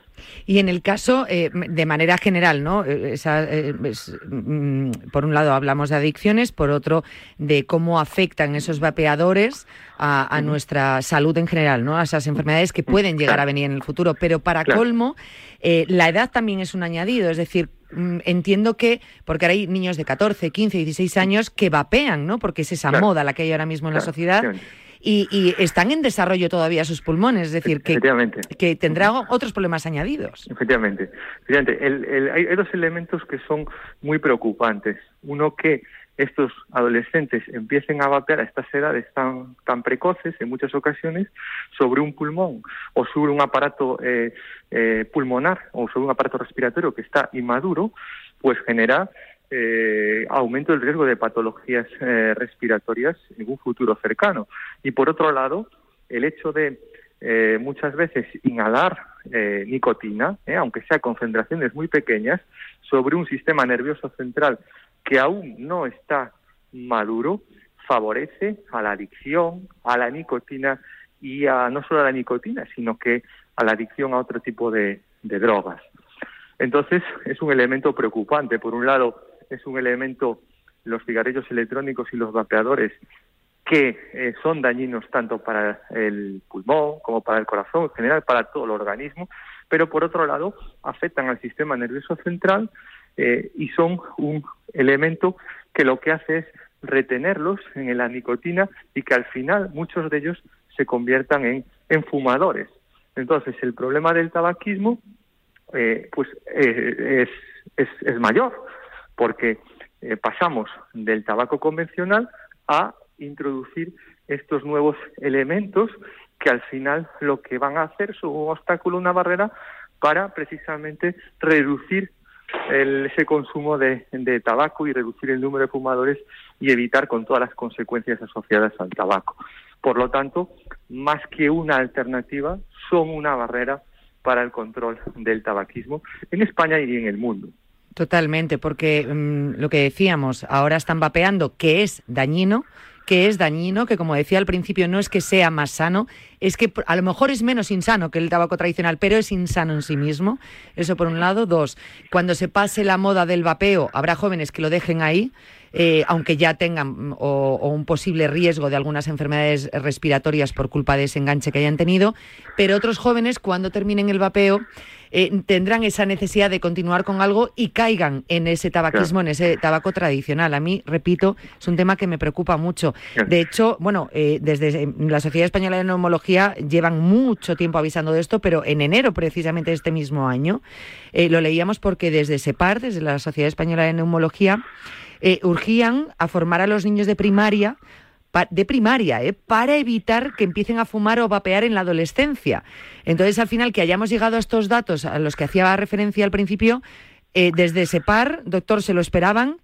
Y en el caso, eh, de manera general, ¿no? Eh, esa, eh, es, mm, por un lado hablamos de adicciones, por otro de cómo afectan esos vapeadores a, a nuestra salud en general, ¿no? A esas enfermedades que pueden llegar a venir en el futuro. Pero para Claro. colmo, eh, la edad también es un añadido, es decir, mm, entiendo que, porque ahora hay niños de 14, 15, 16 años que vapean, ¿no? Porque es esa Claro. moda la que hay ahora mismo en la sociedad. Y, y están en desarrollo todavía sus pulmones, es decir, que, que tendrá otros problemas añadidos. Efectivamente. Efectivamente. El- el- hay, hay dos elementos que son muy preocupantes. Uno, que estos adolescentes empiecen a vapear a estas edades tan, tan precoces, en muchas ocasiones, sobre un pulmón o sobre un aparato eh, eh, pulmonar o sobre un aparato respiratorio que está inmaduro, pues genera eh, aumento del riesgo de patologías eh, respiratorias en un futuro cercano. Y por otro lado, el hecho de eh, muchas veces inhalar eh, nicotina, aunque sea concentraciones muy pequeñas, sobre un sistema nervioso central que aún no está maduro, favorece a la adicción, a la nicotina y a no solo a la nicotina, sino que a la adicción a otro tipo de drogas. Entonces, es un elemento preocupante. Por un lado, es un elemento, los cigarrillos electrónicos y los vapeadores, que eh, son dañinos tanto para el pulmón como para el corazón, en general para todo el organismo, pero por otro lado, afectan al sistema nervioso central eh, y son un elemento que lo que hace es retenerlos en la nicotina y que al final muchos de ellos se conviertan en, en fumadores. Entonces, el problema del tabaquismo eh, pues es, es, es mayor, porque eh, pasamos del tabaco convencional a introducir estos nuevos elementos que al final lo que van a hacer son un obstáculo, una barrera para precisamente reducir el- ese consumo de, de tabaco y reducir el número de fumadores y evitar con todas las consecuencias asociadas al tabaco. Por lo tanto, más que una alternativa, son una barrera para el control del tabaquismo en España y en el mundo. Totalmente, porque mm, lo que decíamos, ahora están vapeando, que es dañino, que es dañino, que como decía al principio, no es que sea más sano, es que a lo mejor es menos insano que el tabaco tradicional, pero es insano en sí mismo. Eso por un lado. Dos, cuando se pase la moda del vapeo, habrá jóvenes que lo dejen ahí, eh, aunque ya tengan mm, o, o un posible riesgo de algunas enfermedades respiratorias por culpa de ese enganche que hayan tenido, pero otros jóvenes, cuando terminen el vapeo, eh, tendrán esa necesidad de continuar con algo y caigan en ese tabaquismo, en ese tabaco tradicional. A mí, repito, es un tema que me preocupa mucho. De hecho, bueno, eh, desde eh, la Sociedad Española de Neumología llevan mucho tiempo avisando de esto, pero en enero precisamente de este mismo año eh, lo leíamos porque desde SEPAR, desde la Sociedad Española de Neumología, eh, urgían a formar a los niños de primaria de primaria, ¿eh? para evitar que empiecen a fumar o vapear en la adolescencia. Entonces, al final, que hayamos llegado a estos datos a los que hacía referencia al principio, eh, desde SEPAR, doctor, se lo esperaban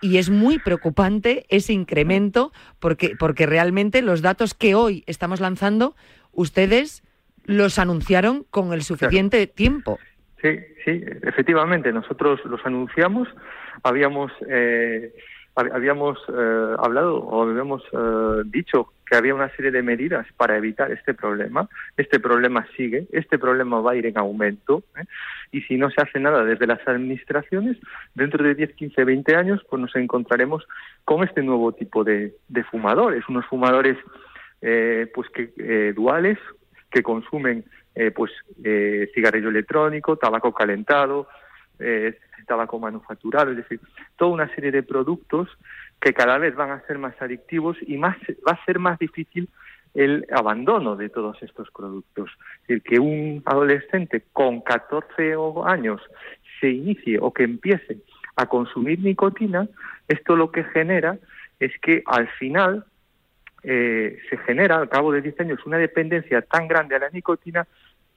y es muy preocupante ese incremento porque, porque realmente los datos que hoy estamos lanzando, ustedes los anunciaron con el suficiente tiempo. Sí, sí, efectivamente, nosotros los anunciamos, habíamos eh, habíamos eh, hablado o habíamos eh, dicho que había una serie de medidas para evitar este problema. Este problema sigue, este problema va a ir en aumento ¿eh? y si no se hace nada desde las administraciones, dentro de 10, 15, 20 años, pues nos encontraremos con este nuevo tipo de, de fumadores, unos fumadores eh, pues que eh, duales que consumen pues cigarrillo electrónico, tabaco calentado, eh, tabaco manufacturado, es decir, toda una serie de productos que cada vez van a ser más adictivos y más va a ser más difícil el abandono de todos estos productos. Es decir, que un adolescente con 14 o- años se inicie o que empiece a consumir nicotina, esto lo que genera es que al final eh, se genera al cabo de 10 años una dependencia tan grande a la nicotina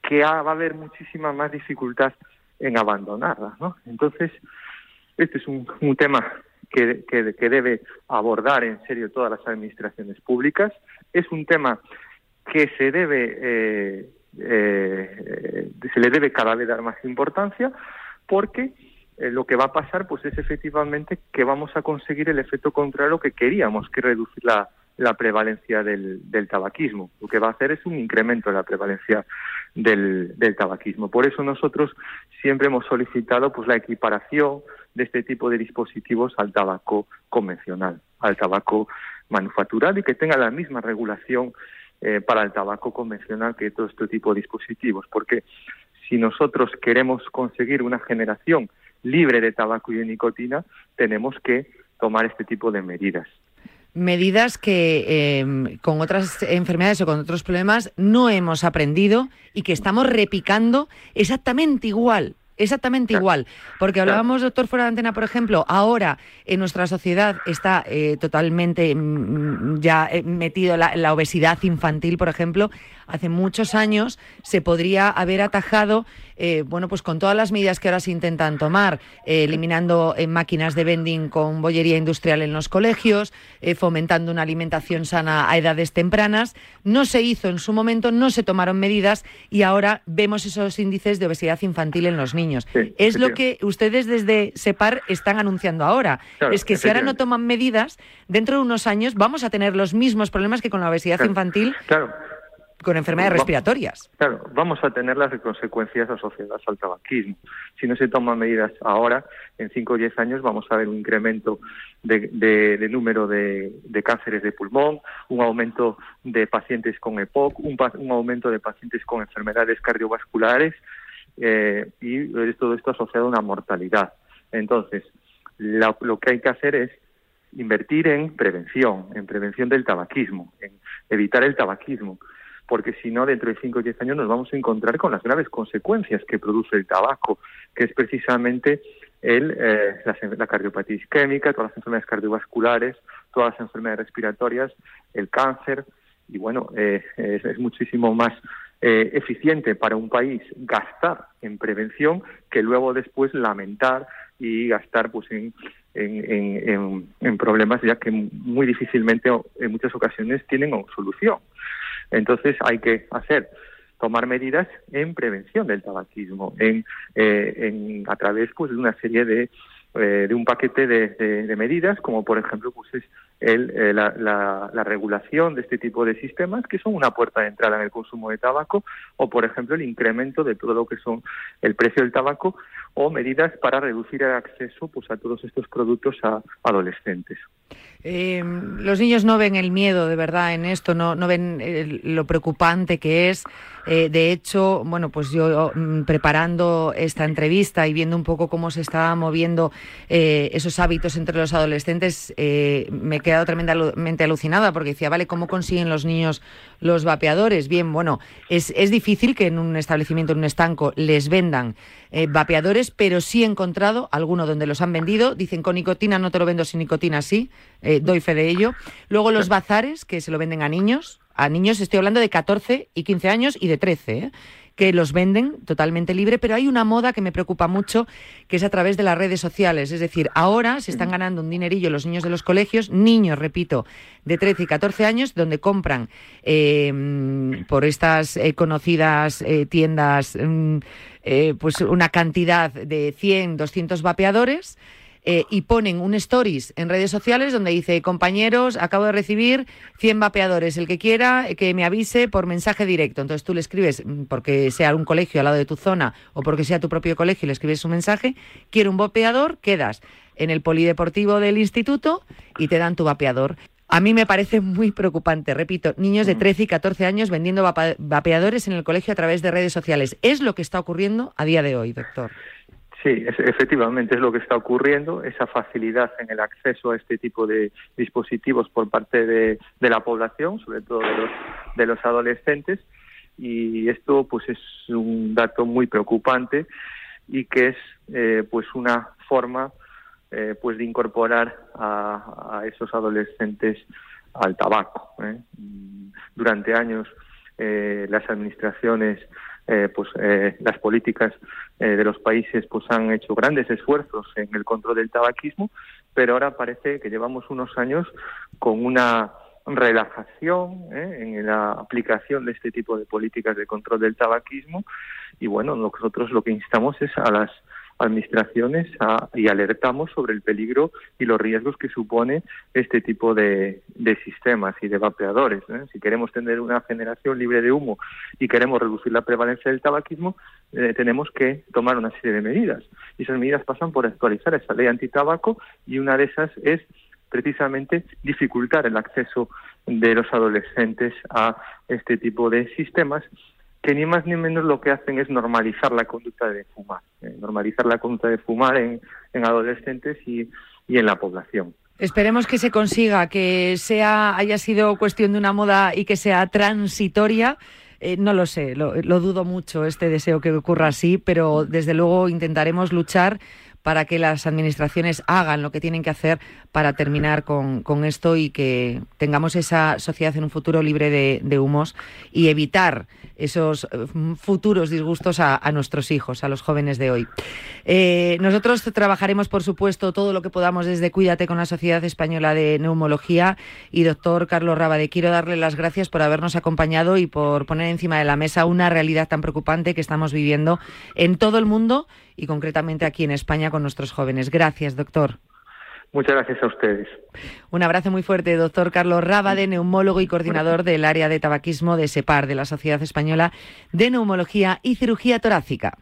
que va a haber muchísima más dificultad en abandonarla. ¿no? Entonces, este es un, tema que, que- debe abordar en serio todas las administraciones públicas. Es un tema que se debe eh, eh, se le debe cada vez dar más importancia porque eh, lo que va a pasar pues es efectivamente que vamos a conseguir el efecto contrario que queríamos, que reducir la, la prevalencia del, del tabaquismo. Lo que va a hacer es un incremento en la prevalencia del, del tabaquismo. Por eso nosotros siempre hemos solicitado pues la equiparación de este tipo de dispositivos al tabaco convencional, al tabaco manufacturado y que tenga la misma regulación eh, para el tabaco convencional que todo este tipo de dispositivos, porque si nosotros queremos conseguir una generación libre de tabaco y de nicotina, tenemos que tomar este tipo de medidas. Medidas que eh, con otras enfermedades o con otros problemas no hemos aprendido y que estamos repicando exactamente igual. Exactamente igual, porque hablábamos, doctor Fuera de Antena, por ejemplo, ahora en nuestra sociedad está eh, totalmente mm, ya eh, metido la, la obesidad infantil, por ejemplo. Hace muchos años se podría haber atajado, eh, bueno, pues con todas las medidas que ahora se intentan tomar, eh, eliminando eh, máquinas de vending con bollería industrial en los colegios, fomentando una alimentación sana a edades tempranas. No se hizo en su momento, no se tomaron medidas y ahora vemos esos índices de obesidad infantil en los niños. es lo que ustedes desde SEPAR están anunciando ahora. Claro, es que si ahora no toman medidas, dentro de unos años vamos a tener los mismos problemas que con la obesidad Claro. infantil Claro, con enfermedades respiratorias. Claro, vamos a tener las consecuencias asociadas al tabaquismo. Si no se toman medidas ahora, en 5 o 10 años vamos a ver un incremento de, de- de número de, de cánceres de pulmón, un aumento de pacientes con EPOC, un, un aumento de pacientes con enfermedades cardiovasculares eh, y todo esto asociado a una mortalidad. Entonces, la- lo que hay que hacer es invertir en prevención, en prevención del tabaquismo, en evitar el tabaquismo porque si no, dentro de 5 o 10 años nos vamos a encontrar con las graves consecuencias que produce el tabaco, que es precisamente el, eh, la, cardiopatía isquémica, todas las enfermedades cardiovasculares, todas las enfermedades respiratorias, el cáncer, y bueno, eh, es, muchísimo más eh, eficiente para un país gastar en prevención que luego después lamentar y gastar pues en, en, en- problemas ya que muy difícilmente en muchas ocasiones tienen solución. Entonces hay que hacer tomar medidas en prevención del tabaquismo, en, eh, a través pues de una serie de, eh, de un paquete de medidas, como por ejemplo pues es el, eh, la, la- la regulación de este tipo de sistemas que son una puerta de entrada en el consumo de tabaco, o por ejemplo el incremento de todo lo que son el precio del tabaco o medidas para reducir el acceso pues a todos estos productos a adolescentes. Eh, los niños no ven el miedo de verdad en esto, no, no ven eh, lo preocupante que es. Eh, de hecho, bueno, pues yo mm, preparando esta entrevista y viendo un poco cómo se estaba moviendo eh, esos hábitos entre los adolescentes, eh, me he quedado tremendamente alucinada porque decía, vale, ¿cómo consiguen los niños los vapeadores? Bien, bueno, es, es difícil que en un establecimiento, en un estanco, les vendan vapeadores, pero sí he encontrado alguno donde los han vendido. Dicen con nicotina no te lo vendo sin nicotina, sí, eh, doy fe de ello. Luego los bazares, que se lo venden a niños. A niños estoy hablando de 14 y 15 años y de 13, ¿eh? que los venden totalmente libre, pero hay una moda que me preocupa mucho, que es a través de las redes sociales. Es decir, ahora se están ganando un dinerillo los niños de los colegios, niños, repito, de 13 y 14 años, donde compran eh, por estas eh, conocidas eh, tiendas mm, pues una cantidad de 100, 200 vapeadores. Eh, y ponen un stories en redes sociales donde dice, compañeros, acabo de recibir 100 vapeadores, el que quiera eh, que me avise por mensaje directo. Entonces tú le escribes, mm, porque sea un colegio al lado de tu zona o porque sea tu propio colegio, le escribes un mensaje, quiero un vapeador, quedas en el polideportivo del instituto y te dan tu vapeador. A mí me parece muy preocupante, repito, niños de 13 y 14 años vendiendo vapeadores en el colegio a través de redes sociales. Es lo que está ocurriendo a día de hoy, doctor. Sí, es- efectivamente es lo que está ocurriendo, esa facilidad en el acceso a este tipo de dispositivos por parte de, de la población, sobre todo de los, de los adolescentes, y esto pues es un dato muy preocupante y que es eh, pues una forma eh, pues de incorporar a, a esos adolescentes al tabaco. ¿eh? Durante años eh, las administraciones, eh, pues eh, las políticas eh, de los países pues han hecho grandes esfuerzos en el control del tabaquismo, pero ahora parece que llevamos unos años con una relajación ¿eh? en la aplicación de este tipo de políticas de control del tabaquismo y bueno nosotros lo que instamos es a las administraciones y alertamos sobre el peligro y los riesgos que supone este tipo de, de sistemas y de vapeadores. ¿eh? Si queremos tener una generación libre de humo y queremos reducir la prevalencia del tabaquismo, eh, tenemos que tomar una serie de medidas. Y esas medidas pasan por actualizar esa ley antitabaco y una de esas es precisamente dificultar el acceso de los adolescentes a este tipo de sistemas que ni más ni menos lo que hacen es normalizar la conducta de fumar, eh, normalizar la conducta de fumar en, en adolescentes y, y en la población. Esperemos que se consiga, que sea haya sido cuestión de una moda y que sea transitoria. Eh, no lo sé, lo, lo dudo mucho este deseo que ocurra así, pero desde luego intentaremos luchar para que las administraciones hagan lo que tienen que hacer para terminar con, esto y que tengamos esa sociedad en un futuro libre de, humos y evitar esos eh, futuros disgustos a, a nuestros hijos, a los jóvenes de hoy. Eh, nosotros trabajaremos, por supuesto, todo lo que podamos desde Cuídate con la Sociedad Española de Neumología y doctor Carlos Rabade. Quiero darle las gracias por habernos acompañado y por poner encima de la mesa una realidad tan preocupante que estamos viviendo en todo el mundo y concretamente aquí en España con nuestros jóvenes. Gracias, doctor. Muchas gracias a ustedes. Un abrazo muy fuerte, doctor Carlos Rábade, neumólogo y coordinador del área de tabaquismo de SEPAR, de la Sociedad Española de Neumología y Cirugía Torácica.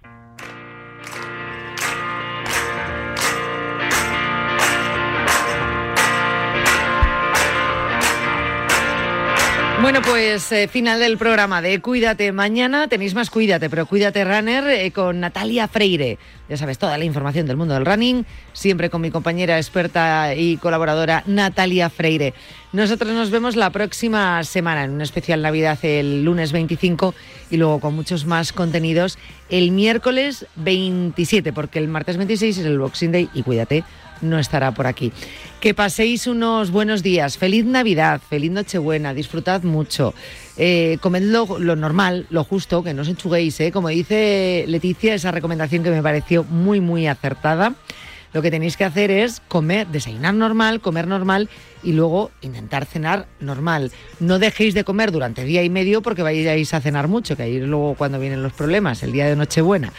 Bueno, pues eh, final del programa de Cuídate mañana. Tenéis más Cuídate, pero Cuídate Runner eh, con Natalia Freire. Ya sabes, toda la información del mundo del running, siempre con mi compañera experta y colaboradora Natalia Freire. Nosotros nos vemos la próxima semana en un especial Navidad el lunes 25 y luego con muchos más contenidos el miércoles 27, porque el martes 26 es el Boxing Day y cuídate, no estará por aquí. Que paséis unos buenos días, feliz Navidad, feliz Nochebuena, disfrutad mucho, eh, comed lo, normal, lo justo, que no os enchuguéis, ¿eh? como dice Leticia, esa recomendación que me pareció muy, muy acertada. Lo que tenéis que hacer es comer, desayunar normal, comer normal y luego intentar cenar normal. No dejéis de comer durante día y medio porque vayáis a cenar mucho, que ahí es luego cuando vienen los problemas, el día de Nochebuena.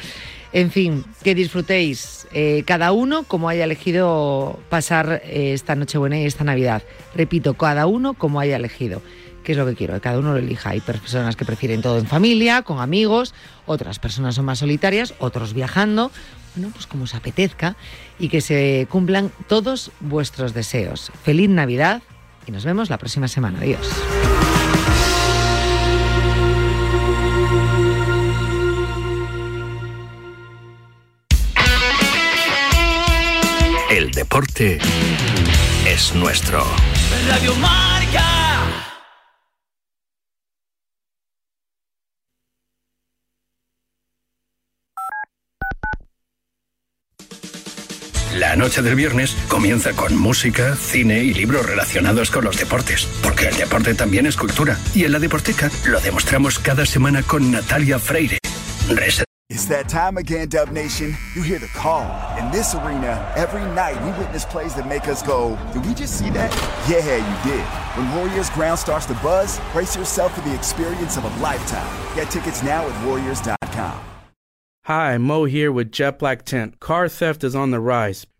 En fin, que disfrutéis eh, cada uno como haya elegido pasar eh, esta Nochebuena y esta Navidad. Repito, cada uno como haya elegido. ¿Qué es lo que quiero? Que cada uno lo elija. Hay personas que prefieren todo en familia, con amigos, otras personas son más solitarias, otros viajando. Bueno, pues como os apetezca y que se cumplan todos vuestros deseos. Feliz Navidad y nos vemos la próxima semana. Adiós. Deporte es nuestro. Radio Marca. La noche del viernes comienza con música, cine y libros relacionados con los deportes, porque el deporte también es cultura. Y en la Deporteca lo demostramos cada semana con Natalia Freire. Res- It's that time again, Dub Nation. You hear the call. In this arena, every night we witness plays that make us go, did we just see that? Yeah, you did. When Warriors ground starts to buzz, brace yourself for the experience of a lifetime. Get tickets now at Warriors.com. Hi, Mo here with Jet Black Tent. Car theft is on the rise.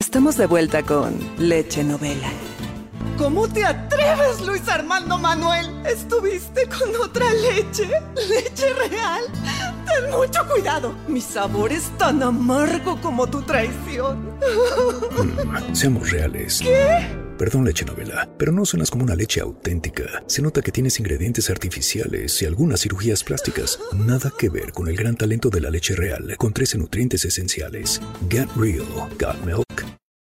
Estamos de vuelta con Leche Novela. ¿Cómo te atreves, Luis Armando Manuel? ¿Estuviste con otra leche? ¿Leche real? Ten mucho cuidado. Mi sabor es tan amargo como tu traición. (laughs) Mm, seamos reales. ¿Qué? Perdón, leche novela, pero no suenas como una leche auténtica. Se nota que tienes ingredientes artificiales y algunas cirugías plásticas. Nada que ver con el gran talento de la leche real, con 13 nutrientes esenciales. Get Real, Got Milk.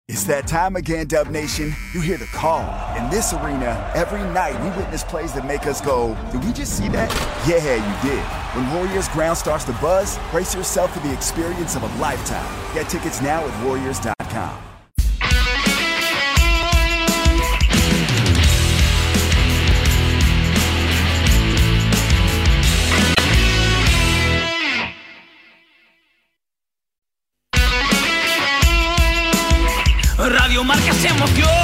It's that time again, Dub Nation. You hear the call. In this arena, every night we witness plays that make us go, did we just see that? Yeah, you did. When Warriors ground starts to buzz, brace yourself for the experience of a lifetime. Get tickets now at Warriors.com. Radio Marca se emoción.